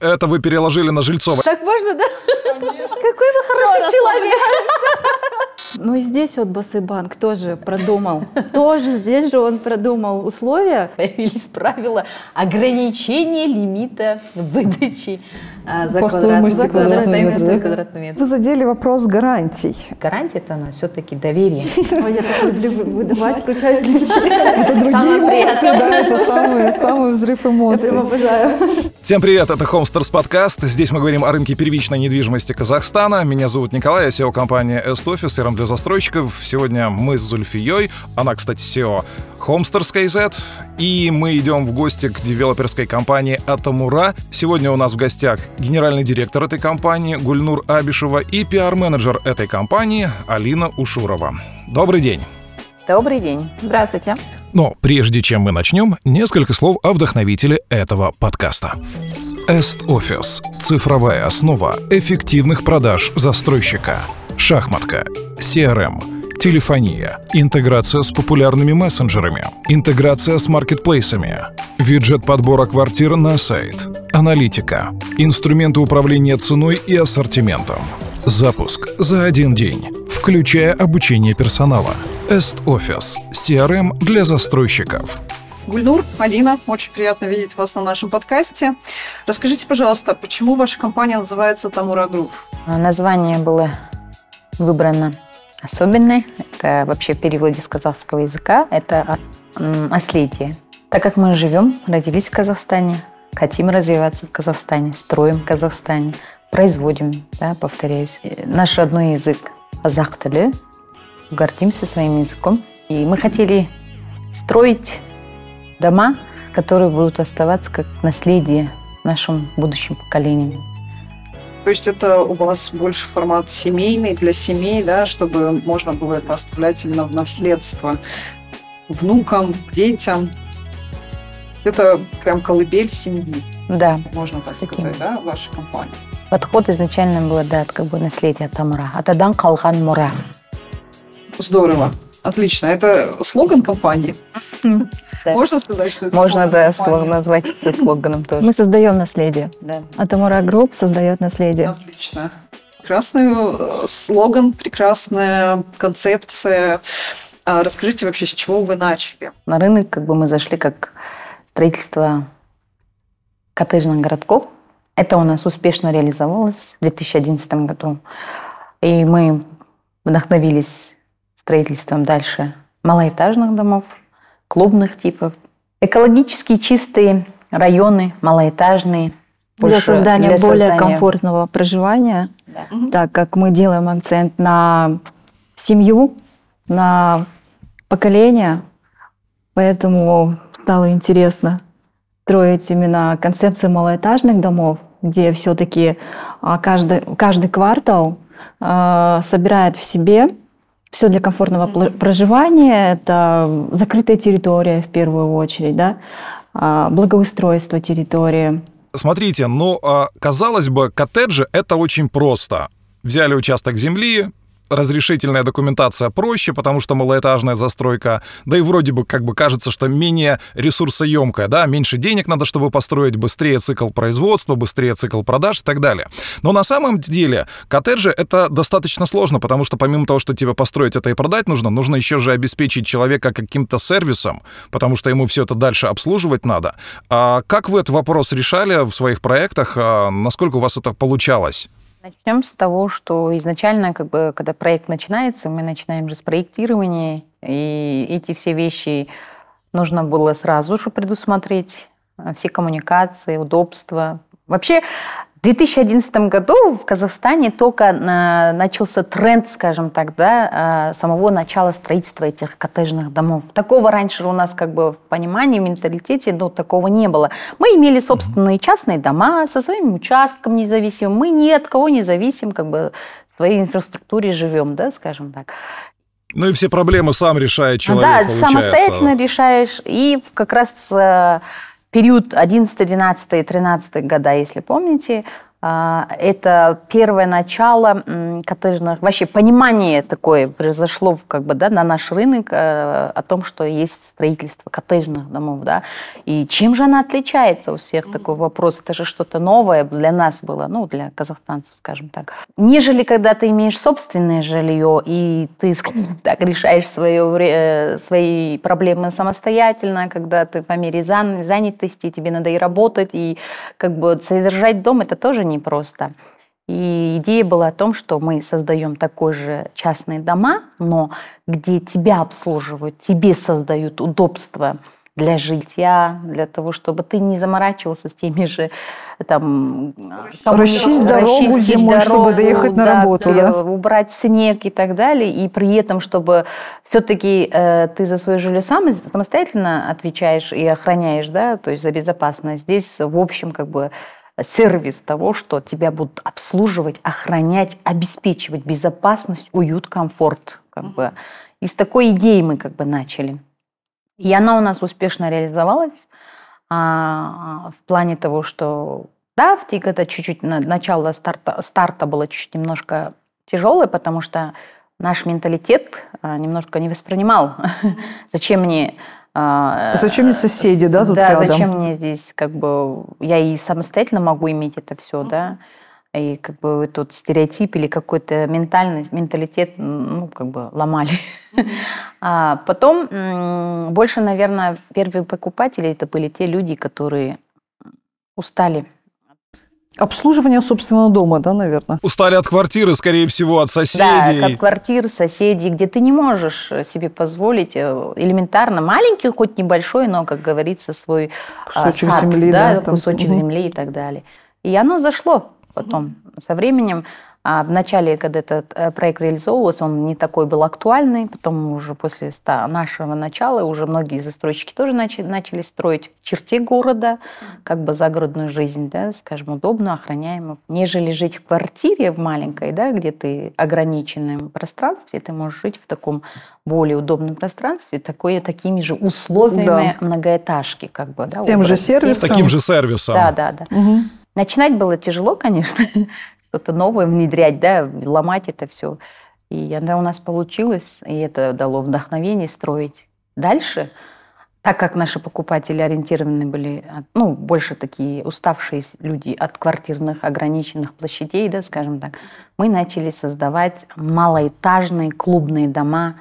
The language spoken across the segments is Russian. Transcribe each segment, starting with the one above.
Это вы переложили на Жильцова. Так можно, да? Какой вы хороший человек. Ну и здесь вот Басыбанк тоже продумал. Тоже здесь же он продумал условия. Появились правила ограничения лимита выдачи за По квадрат- стоимости за квадратного метра, да? квадратный метр. Вы задели вопрос гарантий. Гарантия это она все-таки доверие. Ой, я так люблю выдавать, включать ключи. Это другие эмоции, да, это самый, самый взрыв Я прям эмоций. обожаю. Всем привет, это Homesters подкаст. Здесь мы говорим о рынке первичной недвижимости Казахстана. Меня зовут Николай, я SEO компании Est-Office, CRM для застройщиков. Сегодня мы с Зульфией, она, кстати, SEO Homesters KZ, и мы идем в гости к девелоперской компании Атамура. Сегодня у нас в гостях генеральный директор этой компании Гульнур Абишева и пиар-менеджер этой компании Алина Ушурова. Добрый день. Добрый день. Здравствуйте. Но прежде чем мы начнем, несколько слов о вдохновителе этого подкаста. Est Office – цифровая основа эффективных продаж застройщика. Шахматка, CRM, телефония, интеграция с популярными мессенджерами, интеграция с маркетплейсами, виджет подбора квартир на сайт, аналитика, инструменты управления ценой и ассортиментом, запуск за один день, включая обучение персонала. Est Office – CRM для застройщиков. Гульнур, Алина, очень приятно видеть вас на нашем подкасте. Расскажите, пожалуйста, почему ваша компания называется Atamura Group? Название было выбрано особенное. Это вообще в переводе с казахского языка. Это наследие. Так как мы живем, родились в Казахстане, хотим развиваться в Казахстане, строим в Казахстане, производим, да, повторяюсь. Э, Наш родной язык казах гордимся своим языком. И мы хотели строить дома, которые будут оставаться как наследие нашим будущим поколениям. То есть это у вас больше формат семейный для семей, да, чтобы можно было это оставлять именно в наследство внукам, детям. Это прям колыбель семьи, Да, можно так Таким. сказать, да, ваша компания. Подход изначально был, да, как бы наследие Атамура. Атадан калган мура. Здорово. Отлично. Это слоган компании? Да. Можно сказать, что это Можно, слоган да, компании? слог назвать это слоганом тоже. Мы создаем наследие. Да. Atamura Group создает наследие. Отлично. Прекрасный э, слоган, прекрасная концепция. А расскажите вообще, с чего вы начали? На рынок как бы мы зашли как строительство коттеджных городков. Это у нас успешно реализовалось в 2011 году. И мы вдохновились строительством дальше малоэтажных домов, клубных типов, экологически чистые районы, малоэтажные. Для создания для более создания- комфортного проживания, Да. так как мы делаем акцент на семью, на поколение, поэтому стало интересно строить именно концепцию малоэтажных домов, где все-таки каждый, каждый квартал а, собирает в себе все для комфортного пл- проживания. Это закрытая территория в первую очередь, да? а, благоустройство территории. Смотрите, ну, а, казалось бы, коттеджи — это очень просто. Взяли участок земли, разрешительная документация проще, потому что малоэтажная застройка, да и вроде бы как бы кажется, что менее ресурсоемкая, да, меньше денег надо, чтобы построить, быстрее цикл производства, быстрее цикл продаж и так далее. Но на самом деле коттеджи — это достаточно сложно, потому что помимо того, что тебе построить это и продать нужно, нужно еще же обеспечить человека каким-то сервисом, потому что ему все это дальше обслуживать надо. А как вы этот вопрос решали в своих проектах? А насколько у вас это получалось? Начнем с того, что изначально, как бы, когда проект начинается, мы начинаем же с проектирования, и эти все вещи нужно было сразу же предусмотреть, э, все коммуникации, удобства. Вообще, в 2011 году в Казахстане только на- начался тренд, скажем так, да, э, самого начала строительства этих коттеджных домов. Такого раньше у нас как бы в понимании, в менталитете, ну, такого не было. Мы имели собственные частные дома со своим участком независимым. Мы ни от кого не зависим, как бы в своей инфраструктуре живем, да, скажем так. Ну и все проблемы сам решает человек, да, получается. самостоятельно решаешь. И как раз э, период 11, 12, 13 года, если помните, это первое начало коттеджных, вообще понимание такое произошло как бы, да, на наш рынок э, о том, что есть строительство коттеджных домов. Да, и чем же она отличается у всех mm-hmm. такой вопрос. Это же что-то новое для нас было, ну, для казахстанцев, скажем так. Нежели когда ты имеешь собственное жилье, и ты, так, решаешь свое, э, свои проблемы самостоятельно, когда ты по мере занятости, тебе надо и работать, и как бы содержать дом, это тоже непросто. И идея была о том, что мы создаем такой же частные дома, но где тебя обслуживают, тебе создают удобства для жилья, для того, чтобы ты не заморачивался с теми же там расчистить дорогу зимой, дорогу, чтобы доехать да, на работу, да? убрать снег и так далее, и при этом, чтобы все-таки э, ты за свое жилье сам самостоятельно отвечаешь и охраняешь, да, то есть за безопасность. Здесь в общем как бы сервис того, что тебя будут обслуживать, охранять, обеспечивать безопасность, уют, комфорт. Как бы. И с такой идеей мы как бы начали. И она у нас успешно реализовалась а, в плане того, что да, в ТИК это чуть-чуть начало старта, старта было чуть-чуть немножко тяжелое, потому что наш менталитет а, немножко не воспринимал, зачем мне а, зачем мне соседи, да, тут да, рядом? зачем мне здесь, как бы, я и самостоятельно могу иметь это все, да, и как бы тут стереотип или какой-то ментальный менталитет, ну, как бы ломали. А потом больше, наверное, первые покупатели это были те люди, которые устали Обслуживание собственного дома, да, наверное? Устали от квартиры, скорее всего, от соседей. Да, от квартир, соседей, где ты не можешь себе позволить э, элементарно, маленький, хоть небольшой, но, как говорится, свой а, кусочек сад, земли, да, да кусочек угу. земли и так далее. И оно зашло потом. Со временем а в начале, когда этот э, проект реализовывался, он не такой был актуальный. Потом уже после нашего начала уже многие застройщики тоже начали, начали строить в черте города, как бы загородную жизнь, да, скажем, удобно, охраняемо. Нежели жить в квартире в маленькой, да, где ты ограниченном пространстве, ты можешь жить в таком более удобном пространстве, такое, такими же условиями да. многоэтажки. Как бы, да, тем же сервисом. С таким же сервисом. Да, да, да. Угу. Начинать было тяжело, конечно, что-то новое внедрять, да, ломать это все. И она у нас получилась, и это дало вдохновение строить дальше, так как наши покупатели ориентированы были, ну, больше такие уставшие люди от квартирных ограниченных площадей, да, скажем так, мы начали создавать малоэтажные клубные дома,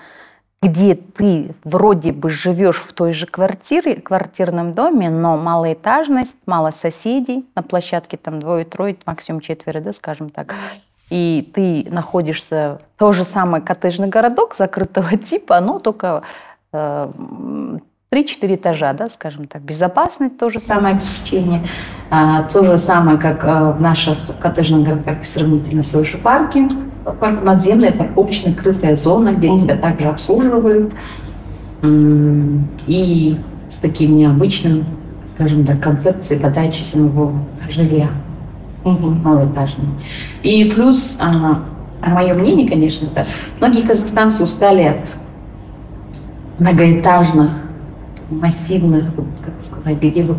где ты вроде бы живешь в той же квартире, квартирном доме, но малоэтажность, мало соседей, на площадке там двое-трое, максимум четверо, да, скажем так. И ты находишься, то же самое коттеджный городок закрытого типа, но только э, 3-4 этажа, да, скажем так. Безопасность, то же самое обеспечение. А, то же самое, как а, в наших коттеджных городках сравнительно с парке надземная парковочная крытая зона, где тебя также обслуживают. И с таким необычным, скажем так, концепцией подачи самого жилья угу. малоэтажным. И плюс, а, а мое мнение, конечно, это многие казахстанцы устали от многоэтажных, массивных, как сказать, где вы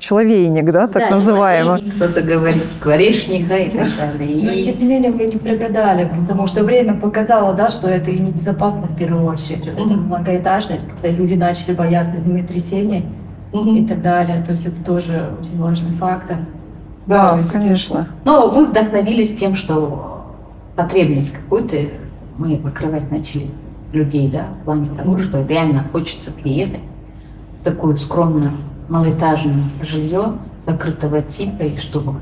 человейник, да, так да, называемый. Кто-то говорит скворечник, да, и так далее. Но, тем не менее, вы не прогадали, потому что время показало, да, что это и небезопасно в первую очередь. Вот mm-hmm. Это многоэтажность, когда люди начали бояться землетрясений mm-hmm. и так далее. То есть это тоже очень важный фактор. Да, да конечно. Но мы вдохновились тем, что потребность какую-то мы покрывать начали людей, да, в плане того, что реально хочется приехать в такую скромную малоэтажное жилье закрытого типа, и чтобы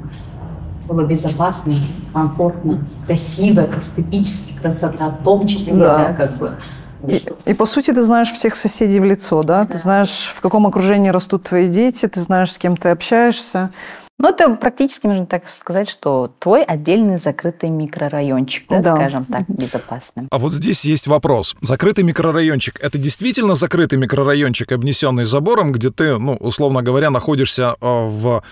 было безопасно, комфортно, красиво, эстетически красота, в том числе, да, да как бы. И, и по сути ты знаешь всех соседей в лицо, да? да? Ты знаешь, в каком окружении растут твои дети, ты знаешь, с кем ты общаешься. Ну, это практически можно так сказать, что твой отдельный закрытый микрорайончик, да, да. скажем так, безопасным. А вот здесь есть вопрос. Закрытый микрорайончик – это действительно закрытый микрорайончик, обнесенный забором, где ты, ну, условно говоря, находишься э, в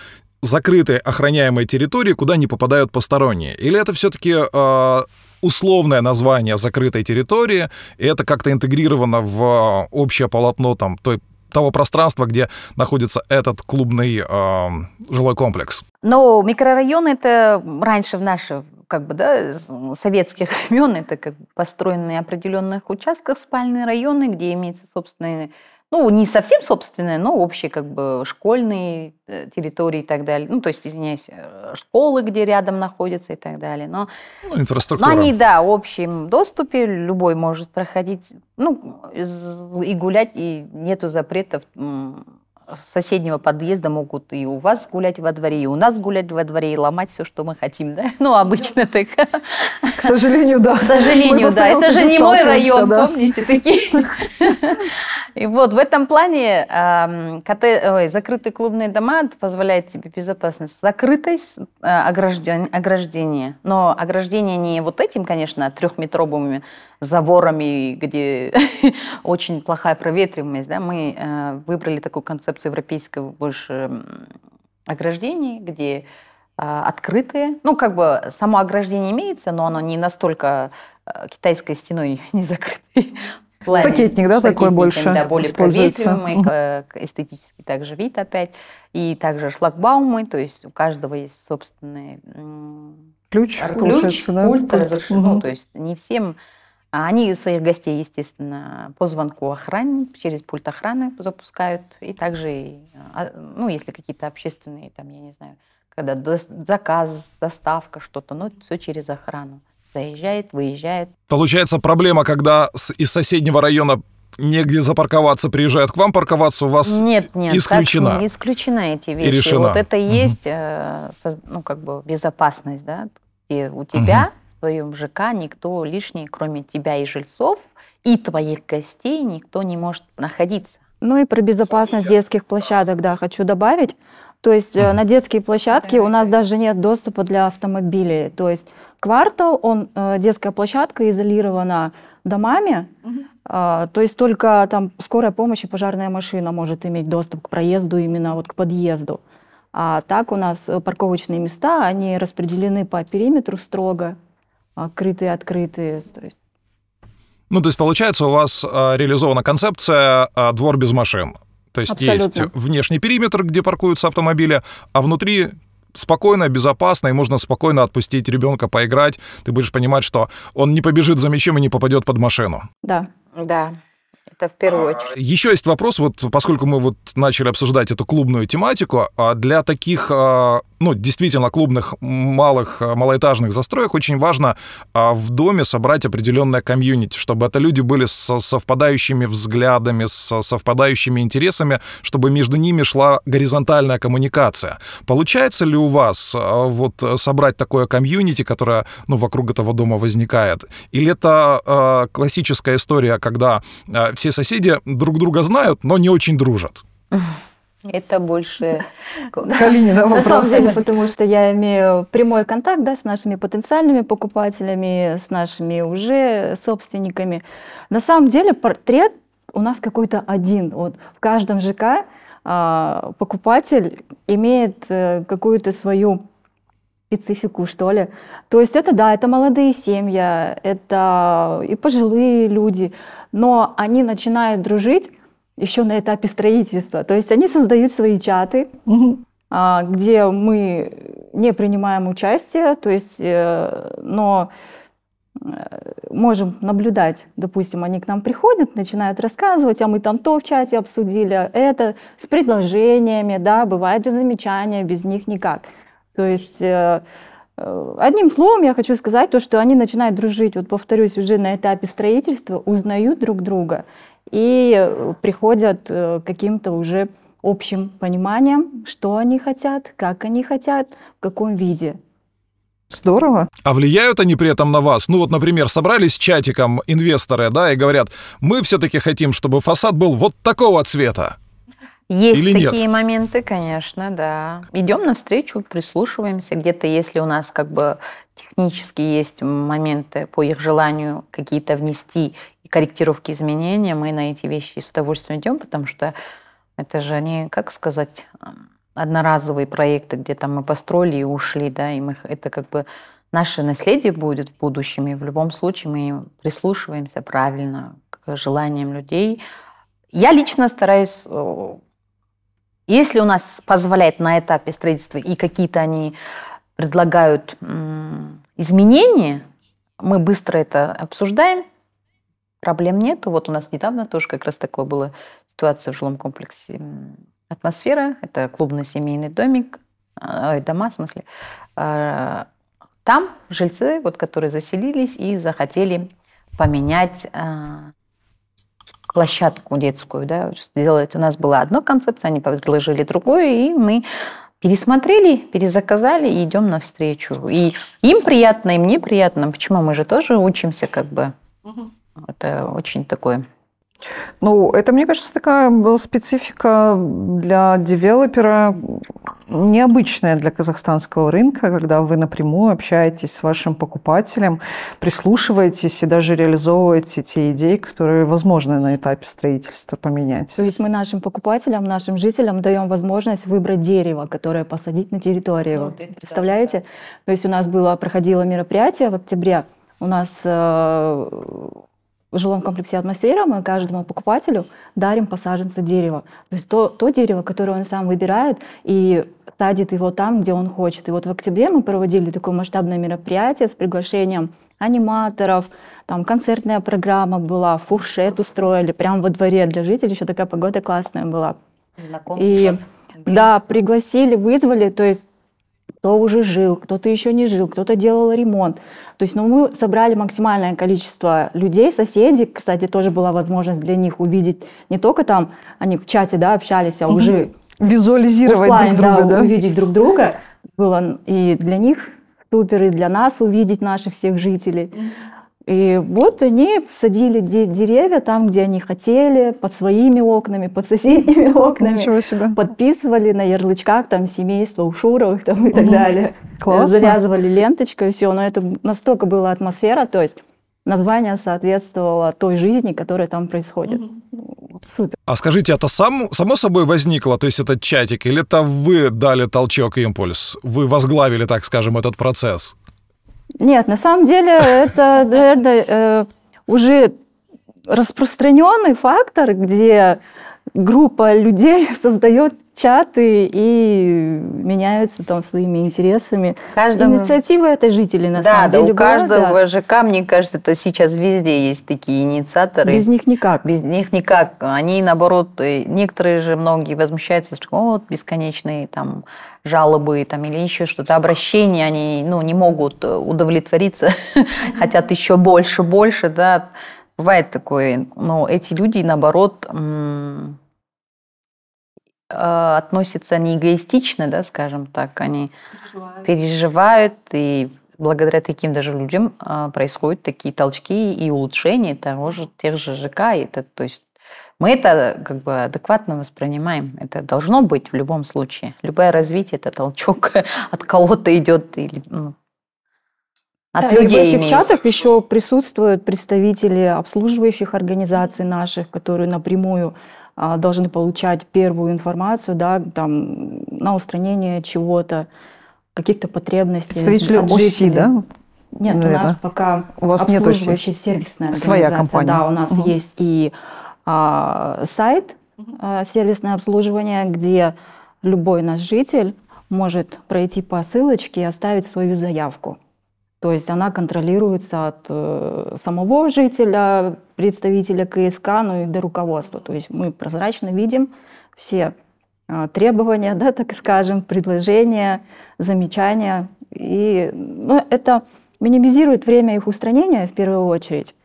закрытой охраняемой территории, куда не попадают посторонние? Или это все-таки э, условное название закрытой территории, и это как-то интегрировано в общее полотно там той того пространства, где находится этот клубный э, жилой комплекс? Но микрорайон это раньше в наши как бы, да, советских времен, это как построенные определенных участках спальные районы, где имеется собственные ну, не совсем собственные, но общие, как бы, школьные э, территории и так далее. Ну, то есть, извиняюсь, э, школы, где рядом находятся и так далее. Но, ну, инфраструктура. Но они, да, в общем доступе, любой может проходить, ну, и гулять, и нету запретов с соседнего подъезда могут и у вас гулять во дворе, и у нас гулять во дворе, и ломать все, что мы хотим, да? Ну, обычно так. К сожалению, да. К сожалению, да. Это же не мой район, да. помните, такие. И вот в этом плане э, КТ, ой, закрытые клубные дома позволяют тебе безопасность. Закрытость, э, ограждение, ограждение. Но ограждение не вот этим, конечно, трехметровыми заборами, где очень плохая проветриваемость. Да? Мы э, выбрали такую концепцию европейского больше ограждений, где э, открытые. Ну, как бы само ограждение имеется, но оно не настолько э, китайской стеной не закрытый плане. Пакетник, да, такой больше Да, более проветриваемый, эстетический также вид опять. И также шлагбаумы, то есть у каждого есть собственный ключ, ключ получается, да? пульт, угу. ну, то есть не всем... А они своих гостей, естественно, по звонку охране, через пульт охраны запускают. И также, а, ну, если какие-то общественные, там, я не знаю, когда заказ, доставка, что-то, ну, все через охрану заезжает, выезжает. Получается проблема, когда из соседнего района негде запарковаться, приезжают к вам парковаться, у вас нет, нет, исключена. Не исключены эти вещи. И решена. Вот это и есть, угу. ну, как бы безопасность, да, и у тебя угу. Твоем ЖК никто лишний, кроме тебя и жильцов, и твоих гостей никто не может находиться. Ну и про безопасность детских площадок, да, хочу добавить. То есть угу. на детские площадки у нас даже нет доступа для автомобилей. То есть квартал, он, э, детская площадка изолирована домами, угу. то есть только там скорая помощь и пожарная машина может иметь доступ к проезду именно вот к подъезду. А так у нас э, парковочные места, они распределены по периметру строго, открытые, открытые. То есть ну, то есть, получается, у вас э, реализована концепция э, «двор без машин». То есть Абсолютно. есть внешний периметр, где паркуются автомобили, а внутри спокойно, безопасно, и можно спокойно отпустить ребенка поиграть. Ты будешь понимать, что он не побежит за мячом и не попадет под машину. Да. Да. Это в первую очередь. Еще есть вопрос, вот поскольку мы вот начали обсуждать эту клубную тематику, а для таких а, ну, действительно клубных малых э, малоэтажных застроек очень важно а, в доме собрать определенное комьюнити, чтобы это люди были с совпадающими взглядами, с совпадающими интересами, чтобы между ними шла горизонтальная коммуникация. Получается ли у вас а, вот собрать такое комьюнити, которое ну, вокруг этого дома возникает? Или это а, классическая история, когда а, все соседи друг друга знают, но не очень дружат? Это больше Калинина вопрос. На самом деле, потому что я имею прямой контакт да, с нашими потенциальными покупателями, с нашими уже собственниками. На самом деле портрет у нас какой-то один. Вот в каждом ЖК а, покупатель имеет э, какую-то свою специфику, что ли. То есть это, да, это молодые семьи, это и пожилые люди, но они начинают дружить еще на этапе строительства. То есть они создают свои чаты, а, где мы не принимаем участие, то есть, э, но э, можем наблюдать, допустим, они к нам приходят, начинают рассказывать, а мы там то в чате обсудили, это с предложениями, да, бывает без замечания, без них никак. То есть э, Одним словом, я хочу сказать то, что они начинают дружить, вот повторюсь, уже на этапе строительства, узнают друг друга и э, приходят э, к каким-то уже общим пониманием, что они хотят, как они хотят, в каком виде. Здорово. А влияют они при этом на вас? Ну вот, например, собрались с чатиком инвесторы, да, и говорят, мы все-таки хотим, чтобы фасад был вот такого цвета. Есть Или такие нет? моменты, конечно, да. Идем навстречу, прислушиваемся. Где-то, если у нас как бы технически есть моменты по их желанию какие-то внести и корректировки изменения, мы на эти вещи с удовольствием идем, потому что это же не, как сказать, одноразовые проекты, где там мы построили и ушли, да, и мы, это как бы наше наследие будет в будущем, и в любом случае мы прислушиваемся правильно к желаниям людей, Я лично стараюсь, э, если у нас позволяет на этапе строительства и какие-то они предлагают изменения, мы быстро это обсуждаем, проблем нету. Вот у нас недавно тоже как раз такое была ситуация в жилом комплексе «Атмосфера». Это клубно-семейный домик, а, ой, дома, в смысле. А, там жильцы, вот, которые заселились и захотели поменять а, площадку детскую, да, сделать. У нас была одна концепция, они предложили другую, и мы пересмотрели, перезаказали и идем навстречу. И им приятно, и мне приятно. Почему? Мы же тоже учимся как бы. Угу. Это очень такое ну, это, мне кажется, такая специфика для девелопера необычная для казахстанского рынка, когда вы напрямую общаетесь с вашим покупателем, прислушиваетесь и даже реализовываете те идеи, которые возможно на этапе строительства поменять. То есть мы нашим покупателям, нашим жителям даем возможность выбрать дерево, которое посадить на территории. Ну, Представляете? То есть у нас было, проходило мероприятие в октябре, у нас э, в жилом комплексе «Атмосфера» мы каждому покупателю дарим посаженца дерева. То есть то, то дерево, которое он сам выбирает и садит его там, где он хочет. И вот в октябре мы проводили такое масштабное мероприятие с приглашением аниматоров, там концертная программа была, фуршет устроили прямо во дворе для жителей, еще такая погода классная была. Знакомство. И да, пригласили, вызвали, то есть кто уже жил, кто-то еще не жил, кто-то делал ремонт. То есть ну, мы собрали максимальное количество людей, соседей. Кстати, тоже была возможность для них увидеть не только там, они в чате да, общались, а уже визуализировать офлайн, друг друга, да, да? увидеть друг друга. Было и для них супер, и для нас увидеть наших всех жителей. И вот они садили деревья там, где они хотели, под своими окнами, под соседними окнами. Ничего себе. Подписывали на ярлычках там семейство Ушуровых там, и так далее. Классно. Завязывали ленточкой, все. Но это настолько была атмосфера, то есть название соответствовало той жизни, которая там происходит. Супер. А скажите, это сам, само собой возникло, то есть этот чатик, или это вы дали толчок и импульс? Вы возглавили, так скажем, этот процесс? Нет, на самом деле это, наверное, э, уже распространенный фактор, где группа людей создает чаты и меняются там своими интересами. Каждому... Инициатива это жителей на да, самом да, деле. у каждого была, да. ЖК, мне кажется, это сейчас везде есть такие инициаторы. Без них никак. Без них никак. Они наоборот, некоторые же многие возмущаются, что вот бесконечные там жалобы там, или еще что-то, обращения, они ну, не могут удовлетвориться, хотят еще больше, больше, да, бывает такое, но эти люди, наоборот, Э, относятся не эгоистично, да, скажем так, они переживают, переживают и благодаря таким даже людям э, происходят такие толчки и улучшения того же, тех же ЖК. Это, то есть мы это как бы адекватно воспринимаем. Это должно быть в любом случае. Любое развитие – это толчок от кого-то идет или ну, от да, людей. И в чатах еще присутствуют представители обслуживающих организаций наших, которые напрямую должны получать первую информацию, да, там, на устранение чего-то, каких-то потребностей. Представители от ОСИ, да? Нет, Наверное. у нас пока у вас обслуживающая нет сервисная организация. Своя компания. Да, у нас угу. есть и а, сайт а, сервисное обслуживание, где любой наш житель может пройти по ссылочке и оставить свою заявку. То есть она контролируется от э, самого жителя, представителя КСК, ну и до руководства. То есть мы прозрачно видим все э, требования, да, так скажем, предложения, замечания. И ну, это минимизирует время их устранения в первую очередь.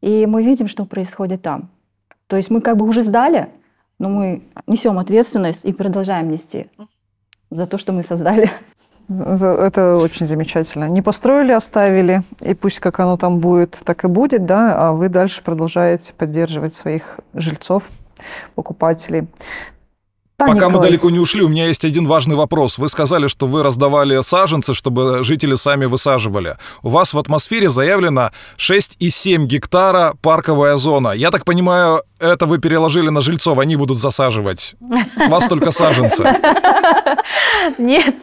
И мы видим, что происходит там. То есть мы как бы уже сдали, но мы несем ответственность и продолжаем нести за то, что мы создали. Это очень замечательно. Не построили, оставили, и пусть как оно там будет, так и будет, да, а вы дальше продолжаете поддерживать своих жильцов, покупателей. Пока Николай. мы далеко не ушли, у меня есть один важный вопрос. Вы сказали, что вы раздавали саженцы, чтобы жители сами высаживали. У вас в атмосфере заявлено 6,7 гектара парковая зона. Я так понимаю, это вы переложили на жильцов, они будут засаживать. С вас только саженцы. Нет,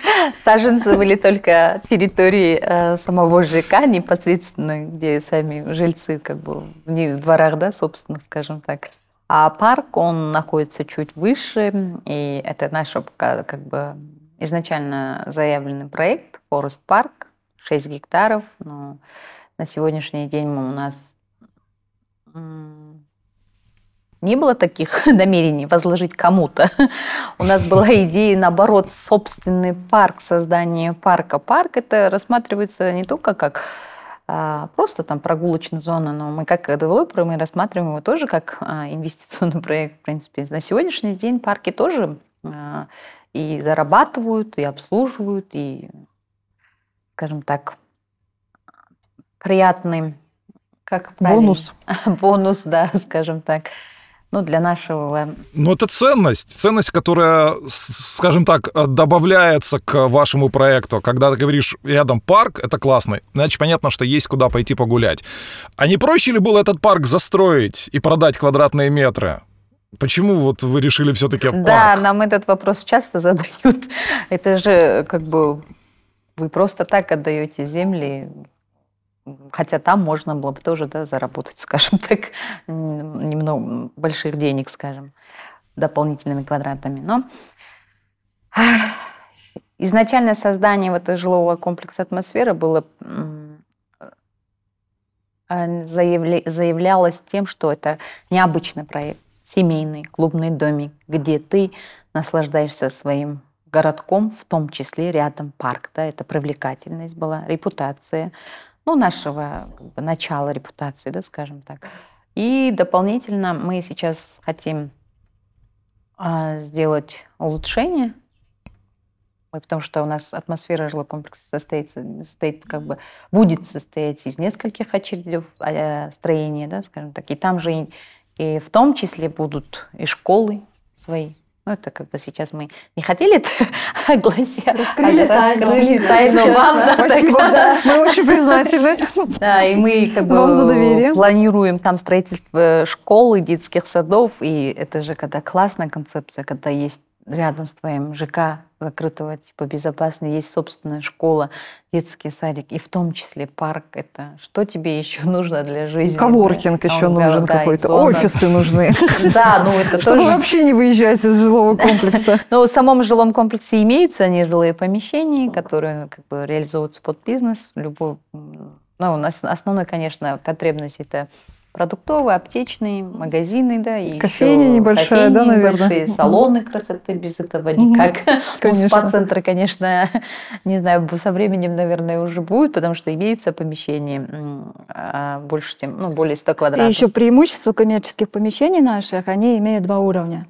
саженцы были только территории э, самого ЖК, непосредственно, где сами жильцы как бы в дворах, да, собственно, скажем так. А парк, он находится чуть выше, и это наш как бы изначально заявленный проект Forest Park, 6 гектаров, но на сегодняшний день у нас не было таких намерений возложить кому-то. У нас была идея, наоборот, собственный парк, создание парка. Парк это рассматривается не только как просто там прогулочная зона, но мы как девелоперы мы рассматриваем его тоже как а, инвестиционный проект, в принципе. На сегодняшний день парки тоже а, и зарабатывают, и обслуживают, и, скажем так, приятный как бонус. бонус, да, скажем так ну, для нашего... Ну, это ценность, ценность, которая, скажем так, добавляется к вашему проекту. Когда ты говоришь, рядом парк, это классно, значит, понятно, что есть куда пойти погулять. А не проще ли было этот парк застроить и продать квадратные метры? Почему вот вы решили все-таки парк? Да, нам этот вопрос часто задают. Это же как бы вы просто так отдаете земли Хотя там можно было бы тоже да, заработать, скажем так, немного больших денег, скажем, дополнительными квадратами. Но изначальное создание вот этого жилого комплекса «Атмосфера» было а, заявлялось тем, что это необычный проект, семейный клубный домик, где ты наслаждаешься своим городком, в том числе рядом парк. Да, это привлекательность была, репутация, ну, нашего как бы, начала репутации, да, скажем так. И дополнительно мы сейчас хотим а, сделать улучшение, потому что у нас атмосфера жилого комплекса состоит, состоит как бы, будет состоять из нескольких очередей а, строения, да, скажем так, и там же и, и в том числе будут и школы свои, ну, это как бы сейчас мы не хотели это огласить. Раскрыли тайну. Раскрыли тайну вам. Да, Спасибо, да. Мы очень признательны. Да, и мы как бы планируем там строительство школ и детских садов, и это же когда классная концепция, когда есть рядом с твоим ЖК закрытого типа безопасно, есть собственная школа, детский садик, и в том числе парк. Это что тебе еще нужно для жизни? Коворкинг еще нужен какой-то, офисы нужны. Да, ну это Чтобы вообще не выезжать из жилого комплекса. Ну, в самом жилом комплексе имеются нежилые помещения, которые как бы реализуются под бизнес. Любой, ну, у нас основной, конечно, потребность это продуктовые, аптечные, магазины, да, и кофейня небольшая, кофейни да, наверное, большие, салоны красоты без этого никак. Конечно. спа-центра, конечно, не знаю, со временем, наверное, уже будет, потому что имеется помещение а, больше, чем, ну, более 100 квадратов. И еще преимущество коммерческих помещений наших, они имеют два уровня.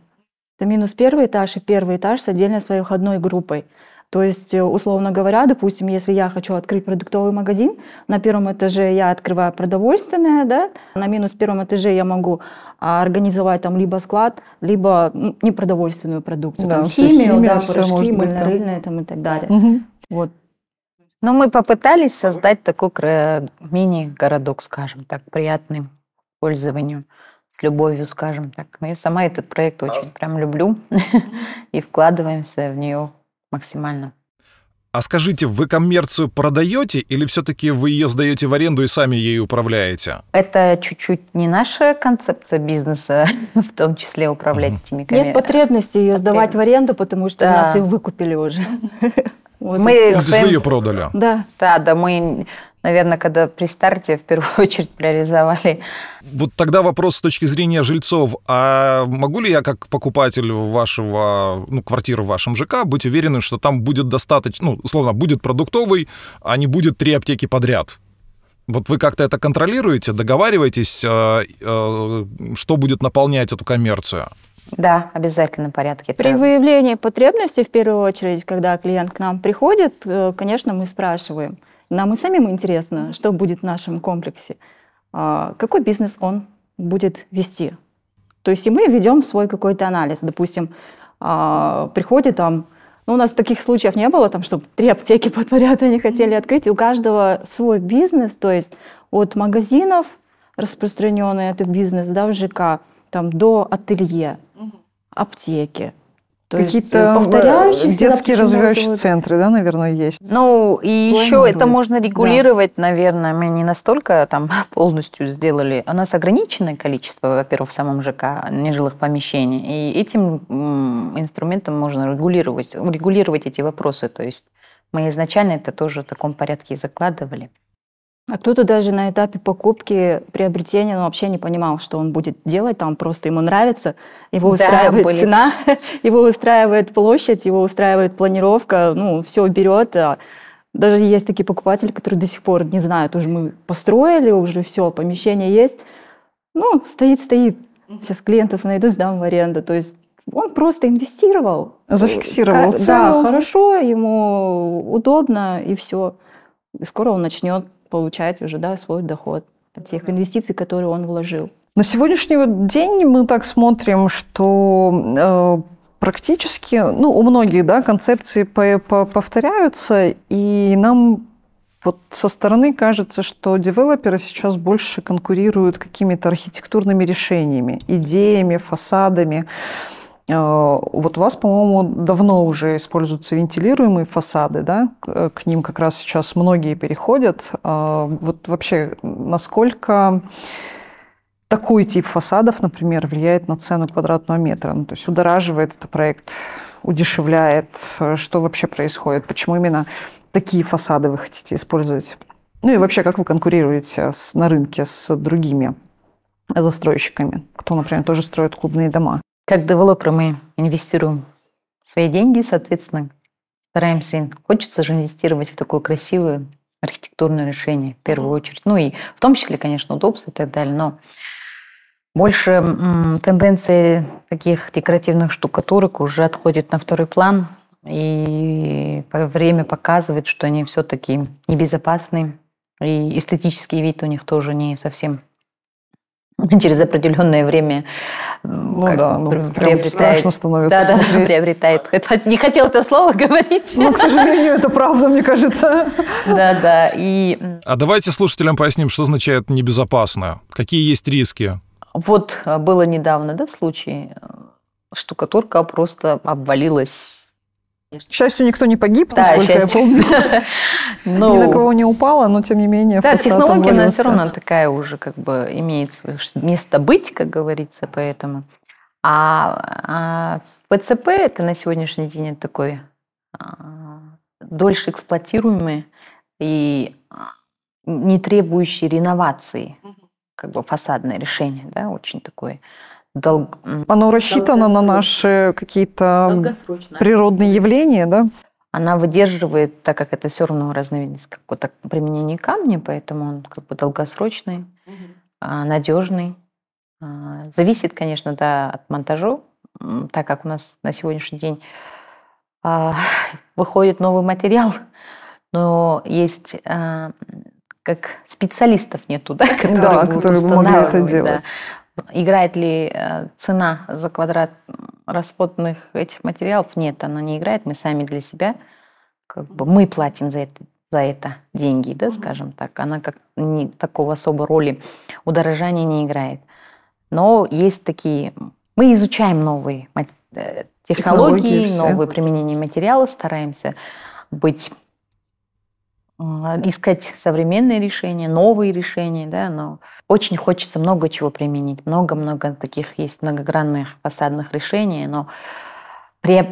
Это минус первый этаж и первый этаж с отдельной своей входной группой. То есть, э, условно говоря, допустим, если я хочу открыть продуктовый магазин, на первом этаже я открываю продовольственное, да, на минус первом этаже я могу а, организовать там либо склад, либо ну, непродовольственную продукцию, да, там, химию, химия, да, порошки, мыльно-рыльные там и так далее. Угу. Вот. Но мы попытались создать такой мини-городок, скажем так, приятный к пользованию с любовью, скажем так. Я сама этот проект очень прям люблю и вкладываемся в нее максимально. А скажите, вы коммерцию продаете или все-таки вы ее сдаете в аренду и сами ею управляете? Это чуть-чуть не наша концепция бизнеса, в том числе управлять угу. этими коммерциями. Нет потребности ее сдавать в аренду, потому что да. нас ее выкупили уже. Вот мы вы ее продали? Да. Да, да, мы наверное, когда при старте в первую очередь реализовали. Вот тогда вопрос с точки зрения жильцов. А могу ли я, как покупатель вашего, ну, квартиры в вашем ЖК, быть уверенным, что там будет достаточно, ну, условно, будет продуктовый, а не будет три аптеки подряд? Вот вы как-то это контролируете, договариваетесь, э, э, что будет наполнять эту коммерцию? Да, обязательно порядке. При выявлении потребностей, в первую очередь, когда клиент к нам приходит, э, конечно, мы спрашиваем – нам и самим интересно, что будет в нашем комплексе, а, какой бизнес он будет вести. То есть и мы ведем свой какой-то анализ. Допустим, а, приходит там, ну, у нас таких случаев не было, там, чтобы три аптеки подряд они хотели открыть. у каждого свой бизнес, то есть от магазинов распространенный это бизнес, да, в ЖК, там, до ателье, аптеки. Какие-то повторяющиеся э, детские почему-то развивающие вот- центры, да, наверное, есть. Ну, и Планируем. еще это можно регулировать, наверное, мы не настолько там полностью сделали. У нас ограниченное количество, во-первых, в самом ЖК нежилых помещений, и этим инструментом можно регулировать, регулировать эти вопросы. То есть мы изначально это тоже в таком порядке и закладывали. А кто-то даже на этапе покупки, приобретения, он вообще не понимал, что он будет делать, там просто ему нравится, его Да, устраивает были. цена, его устраивает площадь, его устраивает планировка, ну, все берет. а Даже есть такие покупатели, которые до сих пор не знают, уже мы построили, уже все, помещение есть, ну, стоит, стоит. Сейчас клиентов найду, сдам в аренду. То есть он просто инвестировал. Зафиксировал Ка- цену. Да, хорошо, ему удобно, и все. И скоро он начнет получать уже да, свой доход от тех инвестиций, которые он вложил. На сегодняшний день мы так смотрим, что э, практически, ну, у многих, да, концепции по- по- повторяются, и нам вот со стороны кажется, что девелоперы сейчас больше конкурируют какими-то архитектурными решениями, идеями, фасадами. Э, Вот у вас, по-моему, давно уже используются вентилируемые фасады, да? К к ним как раз сейчас многие переходят. А Вот вообще, насколько такой тип фасадов, например, влияет на цену квадратного метра? Ну, то есть удораживает этот проект, удешевляет? Э, Что вообще происходит? Почему именно такие фасады вы хотите использовать? Ну и вообще, как вы конкурируете с, на рынке с другими застройщиками, кто, например, тоже строит клубные дома? Как девелоперы мы инвестируем свои деньги, соответственно, стараемся, хочется же инвестировать в такое красивое архитектурное решение в первую очередь. Ну и в том числе, конечно, удобство и так далее, но больше м, тенденции таких декоративных штукатурок уже отходит на второй план, и время показывает, что они все-таки небезопасны, и эстетический вид у них тоже не совсем через определенное время Ну как да, ну, пр- прям страшно становится Да, да, приобретает. Это- Не хотел это слово говорить. Ну, к сожалению, это правда, мне кажется. Да, да. И А давайте слушателям поясним, что означает небезопасно. Какие есть риски? вот э, было недавно, да, случай, э, штукатурка просто обвалилась. К счастью, никто не погиб, Да, насколько я счастью. помню. Ну, Ни на кого не упало, но тем не менее Да, технология, она все равно такая уже как бы имеет место быть, как говорится, поэтому. А, а ПЦП это на сегодняшний день такой а, дольше эксплуатируемый и а, не требующий реновации, как бы фасадное решение, да, очень такое долг... Оно рассчитано на наши какие-то природные явления, да? она выдерживает, так как это все равно разновидность какого-то применения камня, поэтому он как бы долгосрочный, а, надежный. А, Зависит, конечно, да, от монтажа, так как у нас на сегодняшний день а, выходит новый материал, но есть как специалистов нету, да, которые, Да, будут которые могли это делать. да. Играет ли э, цена за квадрат расходных этих материалов? Нет, она не играет. Мы сами для себя, как бы мы платим за это, за это деньги, да, скажем так. Она как не, такого особой роли удорожания не играет. Но есть такие... Мы изучаем новые э, технологии, Технологии все. новые применения материалов, стараемся быть искать современные решения, новые решения, да, но очень хочется много чего применить, много-много таких есть многогранных фасадных решений, но